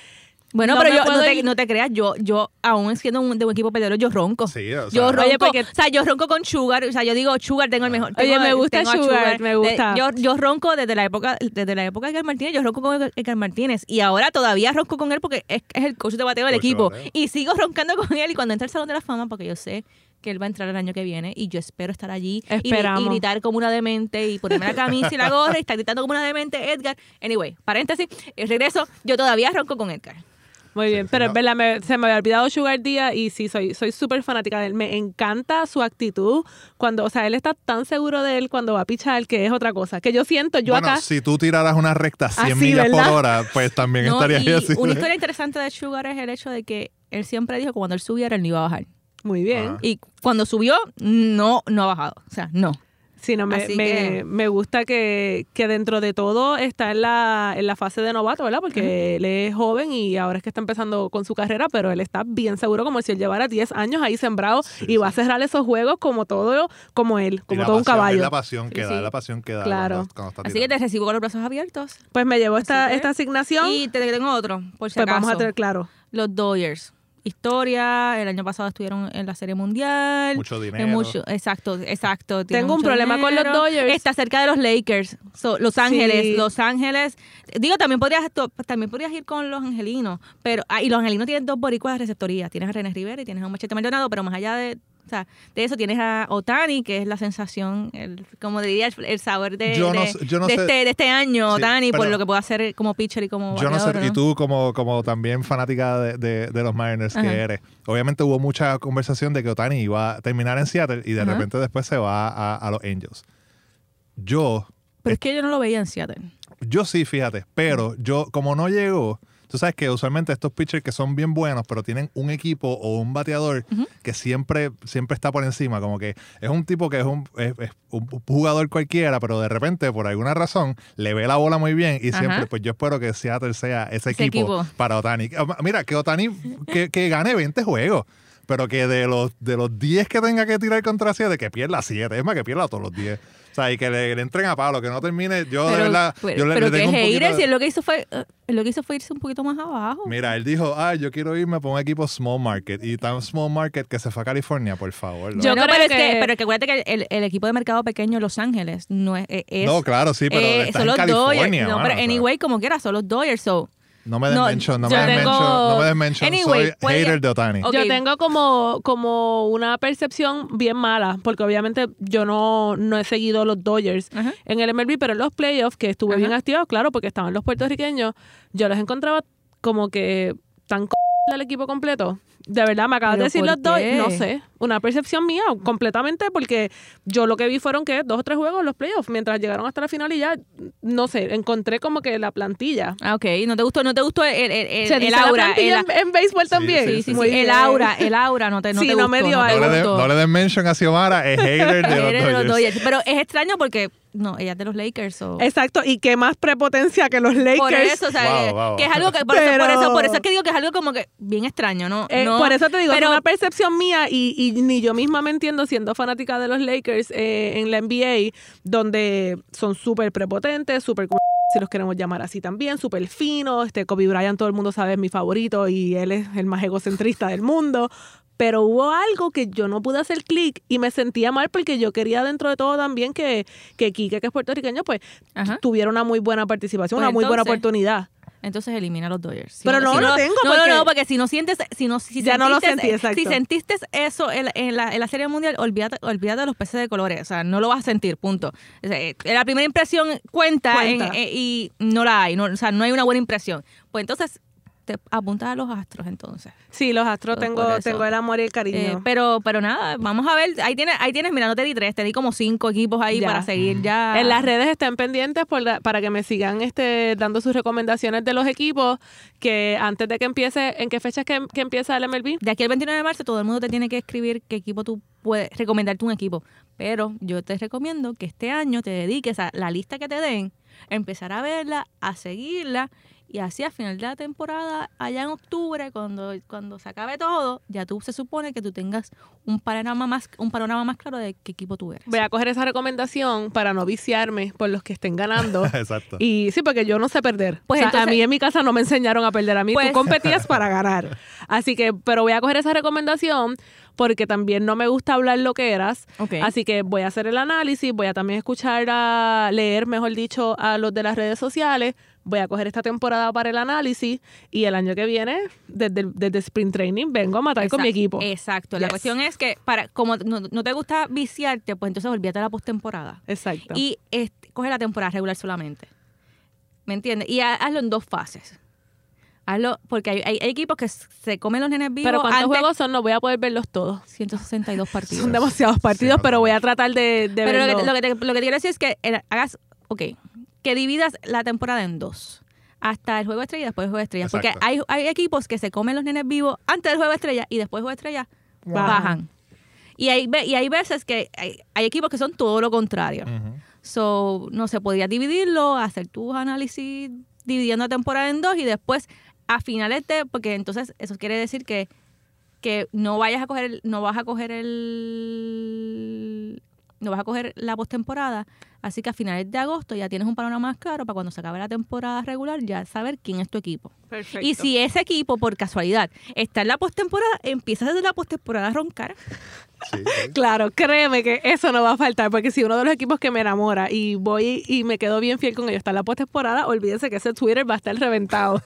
Bueno, no pero yo no te, no te creas, yo, yo aún siendo un, de un equipo peleador, yo ronco. Sí, o sea, yo ronco, Oye, porque- o sea, yo ronco con Sugar, o sea, yo digo Sugar tengo el mejor. Oye, me gusta tengo a Sugar, me gusta. De- yo, yo ronco desde la época desde la época de Edgar Martínez, yo ronco con Edgar Martínez y ahora todavía ronco con él porque es, es el coach de bateo del equipo bateo. y sigo roncando con él y cuando entra al Salón de la Fama porque yo sé que él va a entrar el año que viene y yo espero estar allí y- y, gritar como una demente y ponerme la camisa y la gorra y estar gritando como una demente Edgar. Anyway, paréntesis, el regreso, yo todavía ronco con Edgar. Muy bien, Sí, pero no. es verdad, me- se me había olvidado Sugar Díaz y sí, soy soy súper fanática de él. Me encanta su actitud cuando, o sea, él está tan seguro de él cuando va a pichar que es otra cosa. Que yo siento, yo bueno, acá... si tú tiraras una recta 100 Así, millas ¿verdad? por hora, pues también No, estaría y así. una historia interesante de Sugar es el hecho de que él siempre dijo que cuando él subiera él no iba a bajar. Muy bien. Ah. Y cuando subió, no, no ha bajado. O sea, no. Sí, no, me, me, que- me gusta que, que dentro de todo está en la, en la fase de novato, ¿verdad? Porque él es joven y ahora es que está empezando con su carrera, pero él está bien seguro como si él llevara 10 años ahí sembrado y va a cerrar esos juegos como todo, como él, como todo un pasión, Es caballo. la pasión que Sí, da, sí. la pasión que da Claro. cuando, cuando está Así que te recibo con los brazos abiertos. Pues me llevo esta, que- esta asignación, Y te tengo otro, por si pues acaso. vamos a tener claro. Los Dodgers. Historia, el año pasado estuvieron en la Serie Mundial. Mucho dinero. mucho- exacto, exacto. tiene Tengo un problema con los. Dodgers. Está cerca de los Lakers, So, Los Ángeles, Sí. Los Ángeles. Digo, también podrías también podrías ir con los angelinos, pero ah, y los angelinos tienen dos boricuas de receptoría. Tienes a René Rivera y tienes a un Machete Maldonado, pero más allá de O sea, de eso tienes a Otani, que es la sensación, el, como diría, el, sabor de, Yo no de, sé- yo no de sé- este, de este año, Sí, Otani, por lo que puede hacer como pitcher y como Yo no sé, y tú como, como también fanática de, los Mariners Ajá. que eres, obviamente hubo mucha conversación de que Otani iba a terminar en Seattle y de Ajá. repente después se va a, a los Angels. Yo, Pero es que yo no lo veía en Seattle. yo sí, fíjate, pero yo como no llegó, tú sabes que usualmente estos pitchers que son bien buenos, pero tienen un equipo o un bateador que siempre, siempre está por encima, como que es un tipo que es un, es- es un jugador cualquiera, pero de repente, por alguna razón, le ve la bola muy bien y Ajá. siempre, pues yo espero que Seattle sea ese, Ese equipo, equipo. para Otani. Ah, Mira, que Otani que, que gane 20 juegos. Pero que de los, de los 10 que tenga que tirar contra 7, que pierda 7. Es más, que pierda todos los 10. O sea, y que le, le entren a palo, que no termine. Yo, de Pero, verdad, pero, yo le, pero le que tengo un poquito haters, de- y él lo que hizo fue, eh, él lo que hizo fue irse un poquito más abajo. Mira, él dijo, ah, yo quiero irme por un equipo small market. Y tan small market que se fue a California, por favor. ¿no? Yo creo pero, es que- que, pero es que acuérdate que el, el equipo de mercado pequeño Los Ángeles no es, eh, es no, claro, sí, pero eh, está son en los California. Dodgers. No, mano, pero o sea, anyway, como quiera, son los Dodgers. So. No me des no, mention, no me des tengo- mention, no me des mention. Anyway, Soy hater de Otani. Ok. Yo tengo como, como una percepción bien mala, porque obviamente yo no, no he seguido los Dodgers en el MLB, pero en los playoffs, que estuve bien activado, claro, porque estaban los puertorriqueños, yo los encontraba como que tan c del equipo completo. De verdad, me acabas de ¿Pero decir los dos, no sé, una percepción mía completamente, porque yo lo que vi fueron que dos o tres juegos en los playoffs, mientras llegaron hasta la final y ya, no sé, encontré como que la plantilla. Ah, ok. ¿No te gustó, no te gustó el, el, el, ¿Se el dice aura? el- en, en béisbol también? sí, sí, sí. El aura, el aura no te, no Sí, te no gustó. me dio algo. no, le de- gustó. no le den mention a Xiomara, es hater de los Eres de los Dodgers. Dodgers. Pero es extraño porque, no, ella es de los Lakers. o Exacto, y qué más prepotencia que los Lakers. Por eso, o sea, Wow, wow. que es algo que, por, eso, por, Pero- eso, por eso es que digo que es algo como que bien extraño, ¿no? Eh, no por eso te digo, pero, es una percepción mía y, y ni yo misma me entiendo siendo fanática de los Lakers eh, en la NBA, donde son súper prepotentes, súper, si los queremos llamar así también, súper finos. Este, Kobe Bryant, todo el mundo sabe, es mi favorito y él es el más egocentrista del mundo. Pero hubo algo que yo no pude hacer clic y me sentía mal porque yo quería dentro de todo también que, que Quique, que es puertorriqueño, pues Ajá. tuviera una muy buena participación, Pues una muy buena oportunidad. Entonces elimina a los Dodgers. Si Pero no si lo tengo, No, porque- no, no, porque si no sientes, si no, si Ya no lo sentí, exacto. Si sentiste eso en, en la, en la Serie Mundial, olvídate, olvídate de los peces de colores. O sea, no lo vas a sentir, punto. O sea, eh, la primera impresión cuenta, Cuenta. en- eh, y no la hay. No, o sea, no hay una buena impresión. Pues entonces, te apuntas a los astros entonces. Sí, los astros Pues tengo, tengo el amor y el cariño. Eh, pero, pero nada, vamos a ver. Ahí tienes, ahí tienes, mira, no te di tres, te di como cinco equipos ahí Ya. para seguir ya. En las redes estén pendientes por la- para que me sigan este, dando sus recomendaciones de los equipos, que antes de que empiece, ¿en qué fecha es que, que empieza el MLB? De aquí al 29 de marzo todo el mundo te tiene que escribir qué equipo tú puedes recomendarte un equipo. Pero yo te recomiendo que este año te dediques a la lista que te den, empezar a verla, a seguirla y así a final de la temporada, allá en octubre, cuando, cuando se acabe todo, ya tú se supone que tú tengas un panorama más, un panorama más claro de qué equipo tú eres. Voy a coger esa recomendación para no viciarme por los que estén ganando. Exacto. Y sí, porque yo no sé perder. Pues O sea, entonces- a mí en mi casa no me enseñaron a perder. A mí Pues- tú competías para ganar. Así que, pero voy a coger esa recomendación porque también no me gusta hablar lo que eras. Así que voy a hacer el análisis, voy a también escuchar a leer, mejor dicho, a los de las redes sociales. Voy a coger esta temporada para el análisis y el año que viene, desde, el- desde Sprint Training, vengo a matar con mi equipo. Exacto. La cuestión es que para como no, no te gusta viciarte, pues entonces olvídate de la postemporada. Exacto. y este, coge la temporada regular solamente. ¿Me entiendes? Y ha- hazlo en dos fases. Hazlo, porque hay, hay- hay equipos que se comen los nenes vivos pero ¿cuántos antes- juegos son? No voy a poder verlos todos. 162 partidos. Son demasiados partidos, Sí, pero voy a tratar de, de Pero lo que, lo, que te, lo que te quiero decir es que eh, hagas, ok, que dividas la temporada en dos. Hasta el juego de estrella y después el juego de estrella. Porque hay, hay equipos que se comen los nenes vivos antes del juego de estrella y después del juego de estrella Bajan. bajan. Y hay, y hay veces que hay, hay equipos que son todo lo contrario. So, no se podría dividirlo, hacer tus análisis dividiendo la temporada en dos y después a finales de, porque entonces eso quiere decir que, que no vayas a coger, el- no vas a coger el, no vas a coger la postemporada, así que a finales de agosto ya tienes un panorama más claro para cuando se acabe la temporada regular ya saber quién es tu equipo. Perfecto. Y si ese equipo por casualidad está en la postemporada, empiezas desde la postemporada a roncar. Sí, sí. Claro, créeme que eso no va a faltar, porque si uno de los equipos que me enamora y voy y me quedo bien fiel con ellos está en la postemporada, olvídense que ese Twitter va a estar reventado.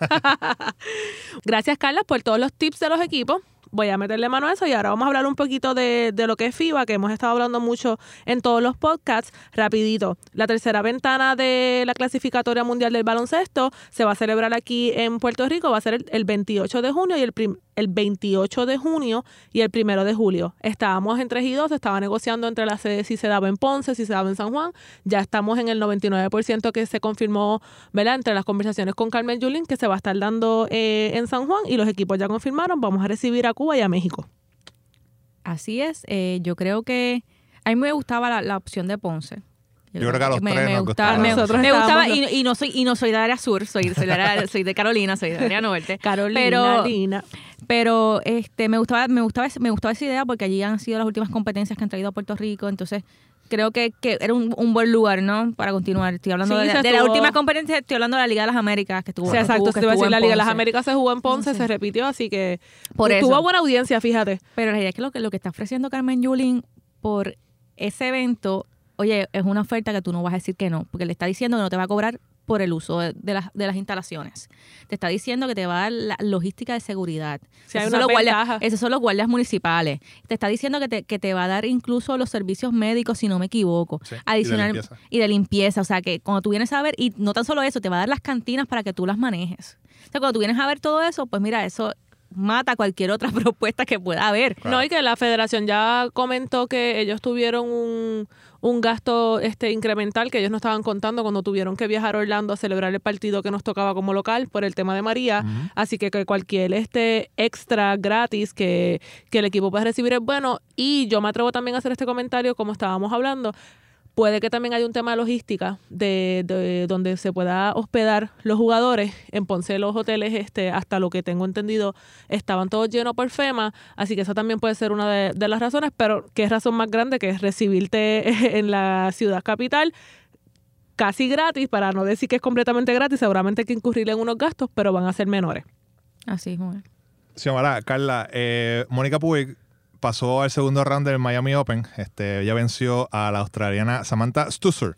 Gracias, Carla, por todos los tips de los equipos. Voy a meterle mano a eso y ahora vamos a hablar un poquito de, de lo que es FIBA, que hemos estado hablando mucho en todos los podcasts. Rapidito, la tercera ventana de la clasificatoria mundial del baloncesto se va a celebrar aquí en Puerto Rico, va a ser el, el 28 de junio y el, prim- el 28 de junio y el 1 de julio. Estábamos en 3 y 2, estaba negociando entre las sedes si se daba en Ponce, si se daba en San Juan. Ya estamos en el 99% que se confirmó, ¿verdad? Entre las conversaciones con Carmen Yulín, que se va a estar dando eh, en San Juan y los equipos ya confirmaron. Vamos a recibir a Cuba y a México. Así es. eh, yo creo que a mí me gustaba la, la opción de Ponce. Yo creo que a los me, tres me nos gustaba, me, Nosotros me gustaba y, y no soy y no soy de área sur, soy, soy, de, área- soy de Carolina, soy de área norte. Carolina, pero, Lina. pero este me gustaba me gustaba ese- me gustaba esa idea porque allí han sido las últimas competencias que han traído a Puerto Rico, entonces creo que, que era un, un buen lugar, ¿no? Para continuar. Estoy hablando Sí, de, la, de la última competencia, estoy hablando de la Liga de las Américas que estuvo. Sí, que exacto. estuvo- Te que estuvo decir, la Liga de las. Américas se jugó en Ponce, Ponce. se repitió, así que Por eso. tuvo buena audiencia, fíjate. Pero la realidad es que lo que, lo que está ofreciendo Carmen Yulín por ese evento, oye, es una oferta que tú no vas a decir que no, porque le está diciendo que no te va a cobrar por el uso de, de las, de las instalaciones. Te está diciendo que te va a dar la logística de seguridad. Sí, hay esos, una son los guardias, esos son los guardias municipales. Te está diciendo que te, que te va a dar incluso los servicios médicos, si no me equivoco. Sí, y de Adicional limpieza. y de limpieza. O sea, que cuando tú vienes a ver, y no tan solo eso, te va a dar las cantinas para que tú las manejes. O sea, cuando tú vienes a ver todo eso, pues mira, eso mata cualquier otra propuesta que pueda haber. Claro. No, y que la federación ya comentó que ellos tuvieron un, un gasto este incremental que ellos no estaban contando cuando tuvieron que viajar a Orlando a celebrar el partido que nos tocaba como local por el tema de María. Así que, que cualquier este extra gratis que, que el equipo pueda recibir es bueno. Y yo me atrevo también a hacer este comentario, como estábamos hablando. Puede que también haya un tema de logística de, de donde se pueda hospedar los jugadores. En Ponce los hoteles, este, hasta lo que tengo entendido, estaban todos llenos por FEMA, así que eso también puede ser una de, de las razones, pero ¿qué razón más grande que es recibirte en la ciudad capital? casi gratis, para no decir que es completamente gratis, seguramente hay que incurrir en unos gastos, pero van a ser menores. Así es, Juan. Xiomara, Carla, eh, Mónica Puig pasó al segundo round del Miami Open. Este, ella venció a la australiana Samantha Stosur.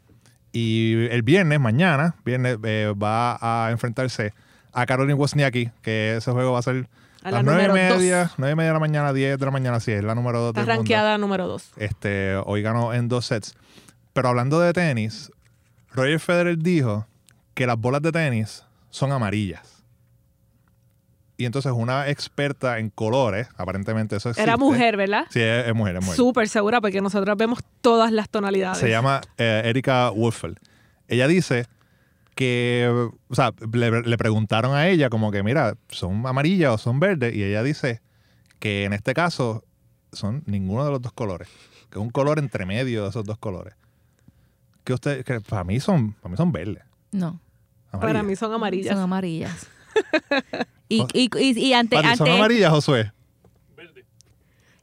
Y el viernes, mañana, viernes, eh, va a enfrentarse a Caroline Wozniacki, que ese juego va a ser A a la las nueve y media, nueve y media de la mañana, 10 de la mañana, sí, es la número dos Está del mundo. rankeada número dos. Este, hoy ganó en dos sets. Pero hablando de tenis, Roger Federer dijo que las bolas de tenis son amarillas. Y entonces una experta en colores, aparentemente eso existe. Era mujer, ¿verdad? Sí, es, es mujer, es mujer. Súper segura porque nosotros vemos todas las tonalidades. Se llama eh, Erika Wolfel. Ella dice que, o sea, le, le preguntaron a ella como que, mira, ¿son amarillas o son verdes? Y ella dice que en este caso son ninguno de los dos colores. Que es un color entre medio de esos dos colores. Que usted, que para mí son, para mí son verdes. No, Para mí son amarillas. son amarillas. Y, y, y, y ante, Pati, ¿Son ante- amarillas, Josué?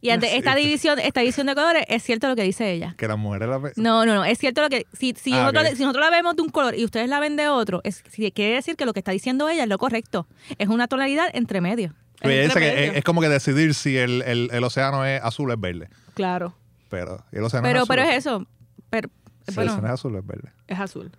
y ante esta división, esta división de colores, es cierto lo que dice ella. Que las mujeres la ve- No, no, no, es cierto lo que si, si, Ah, nosotros, si nosotros la vemos de un color y ustedes la ven de otro, es, quiere decir que lo que está diciendo ella es lo correcto. Es una tonalidad entre medio. Que medio. es, es como que decidir si el, el- el océano es azul o es verde. Claro, Pero el océano Pero, es azul. pero es eso. Pero, Si el océano es azul o es verde. es azul.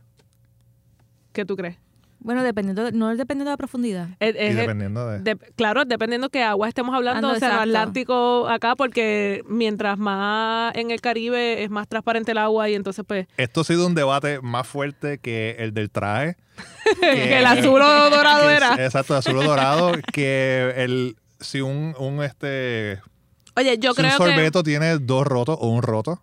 ¿Qué tú crees? Bueno, dependiendo, de- no es dependiendo de la profundidad. Es- Y dependiendo de... de- claro, dependiendo qué agua estemos hablando, Ando, o sea, exacto. Atlántico acá, porque mientras más en el Caribe es más transparente el agua y entonces pues Esto ha sido un debate más fuerte que el del traje. que el azul o dorado que- era. Exacto, azul o dorado. Que el si un, un este Oye, yo si un creo que sorbeto tiene dos rotos o un roto.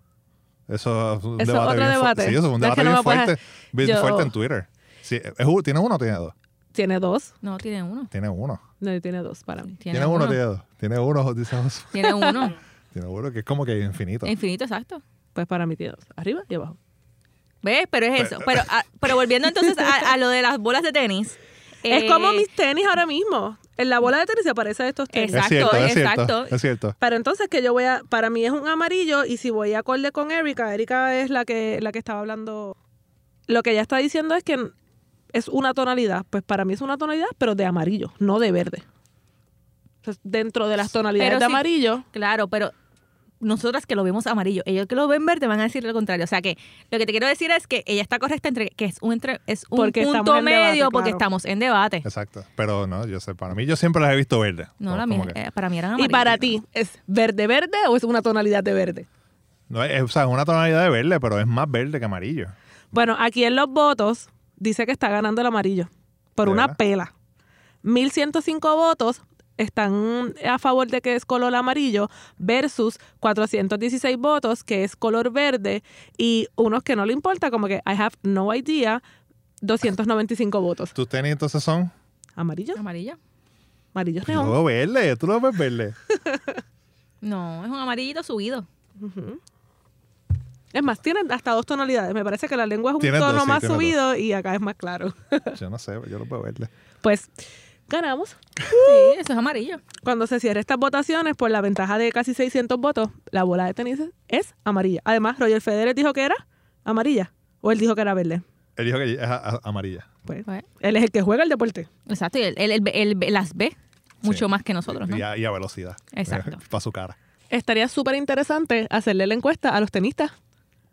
Eso es un Eso es debate otro bien fu- debate. Sí, eso es un debate que no bien fuerte, bien yo- fuerte en Twitter. Sí, es un- ¿Tiene uno o tiene dos? tiene dos. No, tiene uno. Tiene uno. No, tiene dos para mí. Tiene, Tiene uno, tiene dos. Tiene uno, dice. Tiene uno. Tiene uno que es como que infinito. Infinito, exacto. Pues para mí tiene dos. Arriba y abajo. ¿Ves? Pero es eso. Pero, ah, pero volviendo entonces a, a lo de las bolas de tenis. Es eh, como mis tenis ahora mismo. En la bola de tenis se parece a estos tenis. Exacto, es cierto, es exacto. cierto. Es cierto. Pero entonces que yo voy a, para mí es un amarillo y si voy acorde con Erika, Erika es la que, la que estaba hablando. Lo que ella está diciendo es que es una tonalidad. Pues para mí es una tonalidad, pero de amarillo, no de verde. Entonces, dentro de las tonalidades Pero de sí- amarillo, Claro, pero nosotras que lo vemos amarillo. Ellos que lo ven verde van a decir lo contrario. O sea que lo que te quiero decir es que ella está correcta entre que es un entre, es un Porque estamos punto en medio debate, porque claro. estamos en debate. Exacto. Pero no, yo sé, para mí yo siempre las he visto verdes. No, la mía, que- eh, para mí eran Y amarillos. para ti, ¿es verde verde o es una tonalidad de verde? no, es, o sea, es una tonalidad de verde, pero es más verde que amarillo. Bueno, aquí en los votos dice que está ganando el amarillo por ¿De una verdad? pela. 1105 votos están a favor de que es color amarillo versus 416 votos que es color verde y unos que no le importa como que I have no idea 295 votos. ¿Tus tenis entonces son? ¿Amarillo? ¿Amarillo? Amarillo neón. lo veo verde, tú lo ves verde. No, es un amarillito subido. Ujú. Es más, tienen hasta dos tonalidades. Me parece que la lengua es un Tiene dos, tono sí, más dos. subido y acá es más claro. Yo no sé, yo lo veo verde. Pues ganamos. Sí, eso es amarillo. Cuando se cierren estas votaciones, por la ventaja de casi 600 votos, la bola de tenis es amarilla. Además, Roger Federer dijo que era amarilla. O él dijo que era verde. Él dijo que es a- a- amarilla. Pues, Pues, él es el que juega el deporte. exacto, y él, él- él- él- él las ve mucho Sí. más que nosotros, ¿no? Y, a, y a velocidad. Exacto. Para su cara. Estaría súper interesante hacerle la encuesta a los tenistas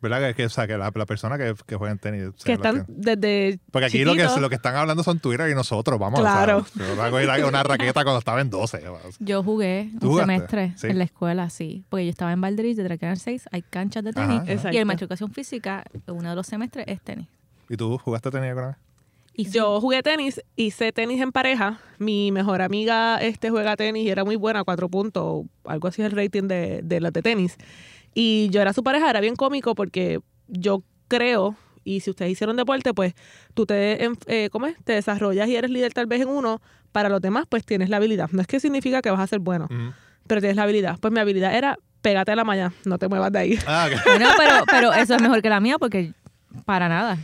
¿Verdad? Que, que, o sea, que la, la persona que, que juega en tenis. o sea, que están desde Porque aquí lo que, lo que están hablando son Twitter y nosotros, vamos. Claro. O sea, yo voy a coger una raqueta cuando estaba en 12. Yo jugué ¿Tú un jugaste? semestre Sí. en la escuela, sí. Porque yo estaba en Valderis, de Traquear 6, hay canchas de tenis. Ajá. Y en educación física, uno de los semestres es tenis. ¿Y tú jugaste tenis alguna vez? Y sí, Yo jugué tenis, hice tenis en pareja. Mi mejor amiga este juega tenis y era muy buena, cuatro puntos, algo así es el rating de, de las de tenis. Y yo era su pareja, era bien cómico porque yo creo, y si ustedes hicieron deporte, pues tú te, en- eh, ¿cómo es? te desarrollas y eres líder tal vez en uno, para los demás pues tienes la habilidad. No es que significa que vas a ser bueno, pero tienes la habilidad. Pues mi habilidad era pégate a la malla, no te muevas de ahí. Ah, ok. Bueno, pero, pero eso es mejor que la mía porque para nada.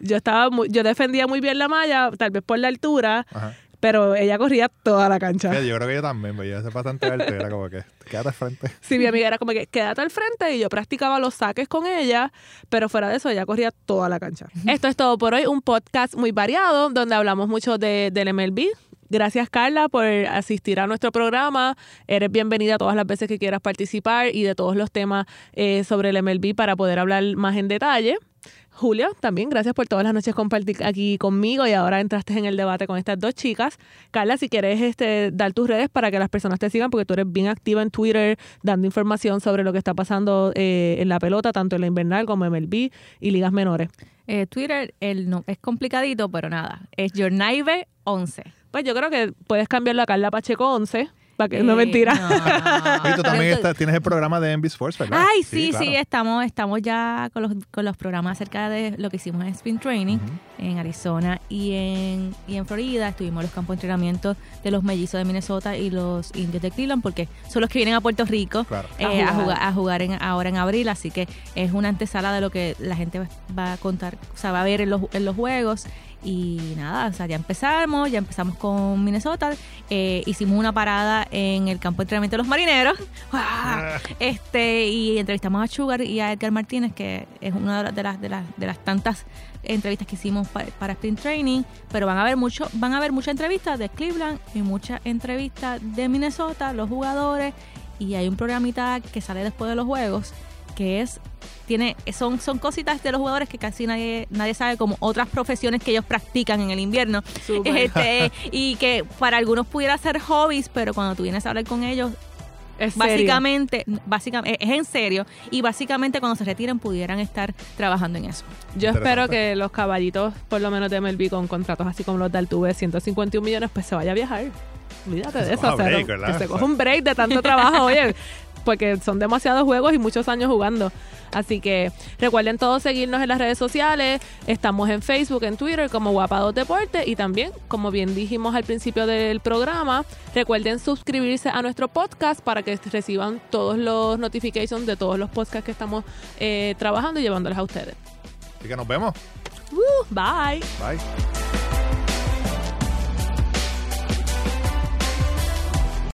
Yo estaba muy, yo defendía muy bien la malla, tal vez por la altura, Ajá. Pero ella corría toda la cancha. Fíjate, Yo creo que yo también, pero yo es bastante verte. Era como que, quédate al frente. Sí, mi amiga era como que quédate al frente y yo practicaba los saques con ella, pero fuera de eso ella corría toda la cancha. Esto es todo por hoy, un podcast muy variado donde hablamos mucho de, del MLB. Gracias Carla por asistir a nuestro programa. Eres bienvenida todas las veces que quieras participar y de todos los temas eh, sobre el MLB para poder hablar más en detalle. Julio, también gracias por todas las noches compartir aquí conmigo y ahora entraste en el debate con estas dos chicas. Carla, si quieres este, dar tus redes para que las personas te sigan, porque tú eres bien activa en Twitter, dando información sobre lo que está pasando eh, en la pelota, tanto en la invernal como en MLB y ligas menores. Eh, Twitter el no, es complicadito, pero nada. Es Jornaive11. Pues yo creo que puedes cambiarlo a Carla Pacheco 11, para que no mentira. no. Y tú también tienes el programa de NB Sports, ¿verdad? Ay, sí, sí, claro. estamos, estamos ya con los, con los programas acerca de lo que hicimos en Spin Training en Arizona y en, y en Florida. Estuvimos en los campos de entrenamiento de los mellizos de Minnesota y los indios de Cleveland porque son los que vienen a Puerto Rico Claro. eh, A jugar. a jugar en, ahora en abril. Así que es una antesala de lo que la gente va- va a contar, o sea, va a ver en los, en los juegos. Y nada, o sea, ya empezamos, ya empezamos con Minnesota. Eh, hicimos una parada en el campo de entrenamiento de los marineros. ¡Guau! Este, y entrevistamos a Sugar y a Edgar Martínez, que es una de las, de las, de las, de las tantas entrevistas que hicimos para, para Sprint Training. Pero van a haber mucho, van a haber muchas entrevistas de Cleveland y muchas entrevistas de Minnesota, los jugadores. Y hay un programita que sale después de los juegos, que es tiene son son cositas de los jugadores que casi nadie nadie sabe como otras profesiones que ellos practican en el invierno. Este, y que para algunos pudiera ser hobbies pero cuando tú vienes a hablar con ellos Es básicamente básicamente es en serio. Y básicamente cuando se retiren pudieran estar trabajando en eso. Yo espero que los caballitos, por lo menos de MLB, con contratos así como los de Altuve, 151 millones, pues se vaya a viajar. Olvídate de se eso. coja o sea, break, que se coja un break de tanto trabajo, oye, porque son demasiados juegos y muchos años jugando. Así que recuerden todos seguirnos en las redes sociales. Estamos en Facebook, en Twitter como Guapados Deporte y también, como bien dijimos al principio del programa, recuerden suscribirse a nuestro podcast para que reciban todos los notifications de todos los podcasts que estamos eh, trabajando y llevándoles a ustedes. Así que nos vemos. Bye. Bye.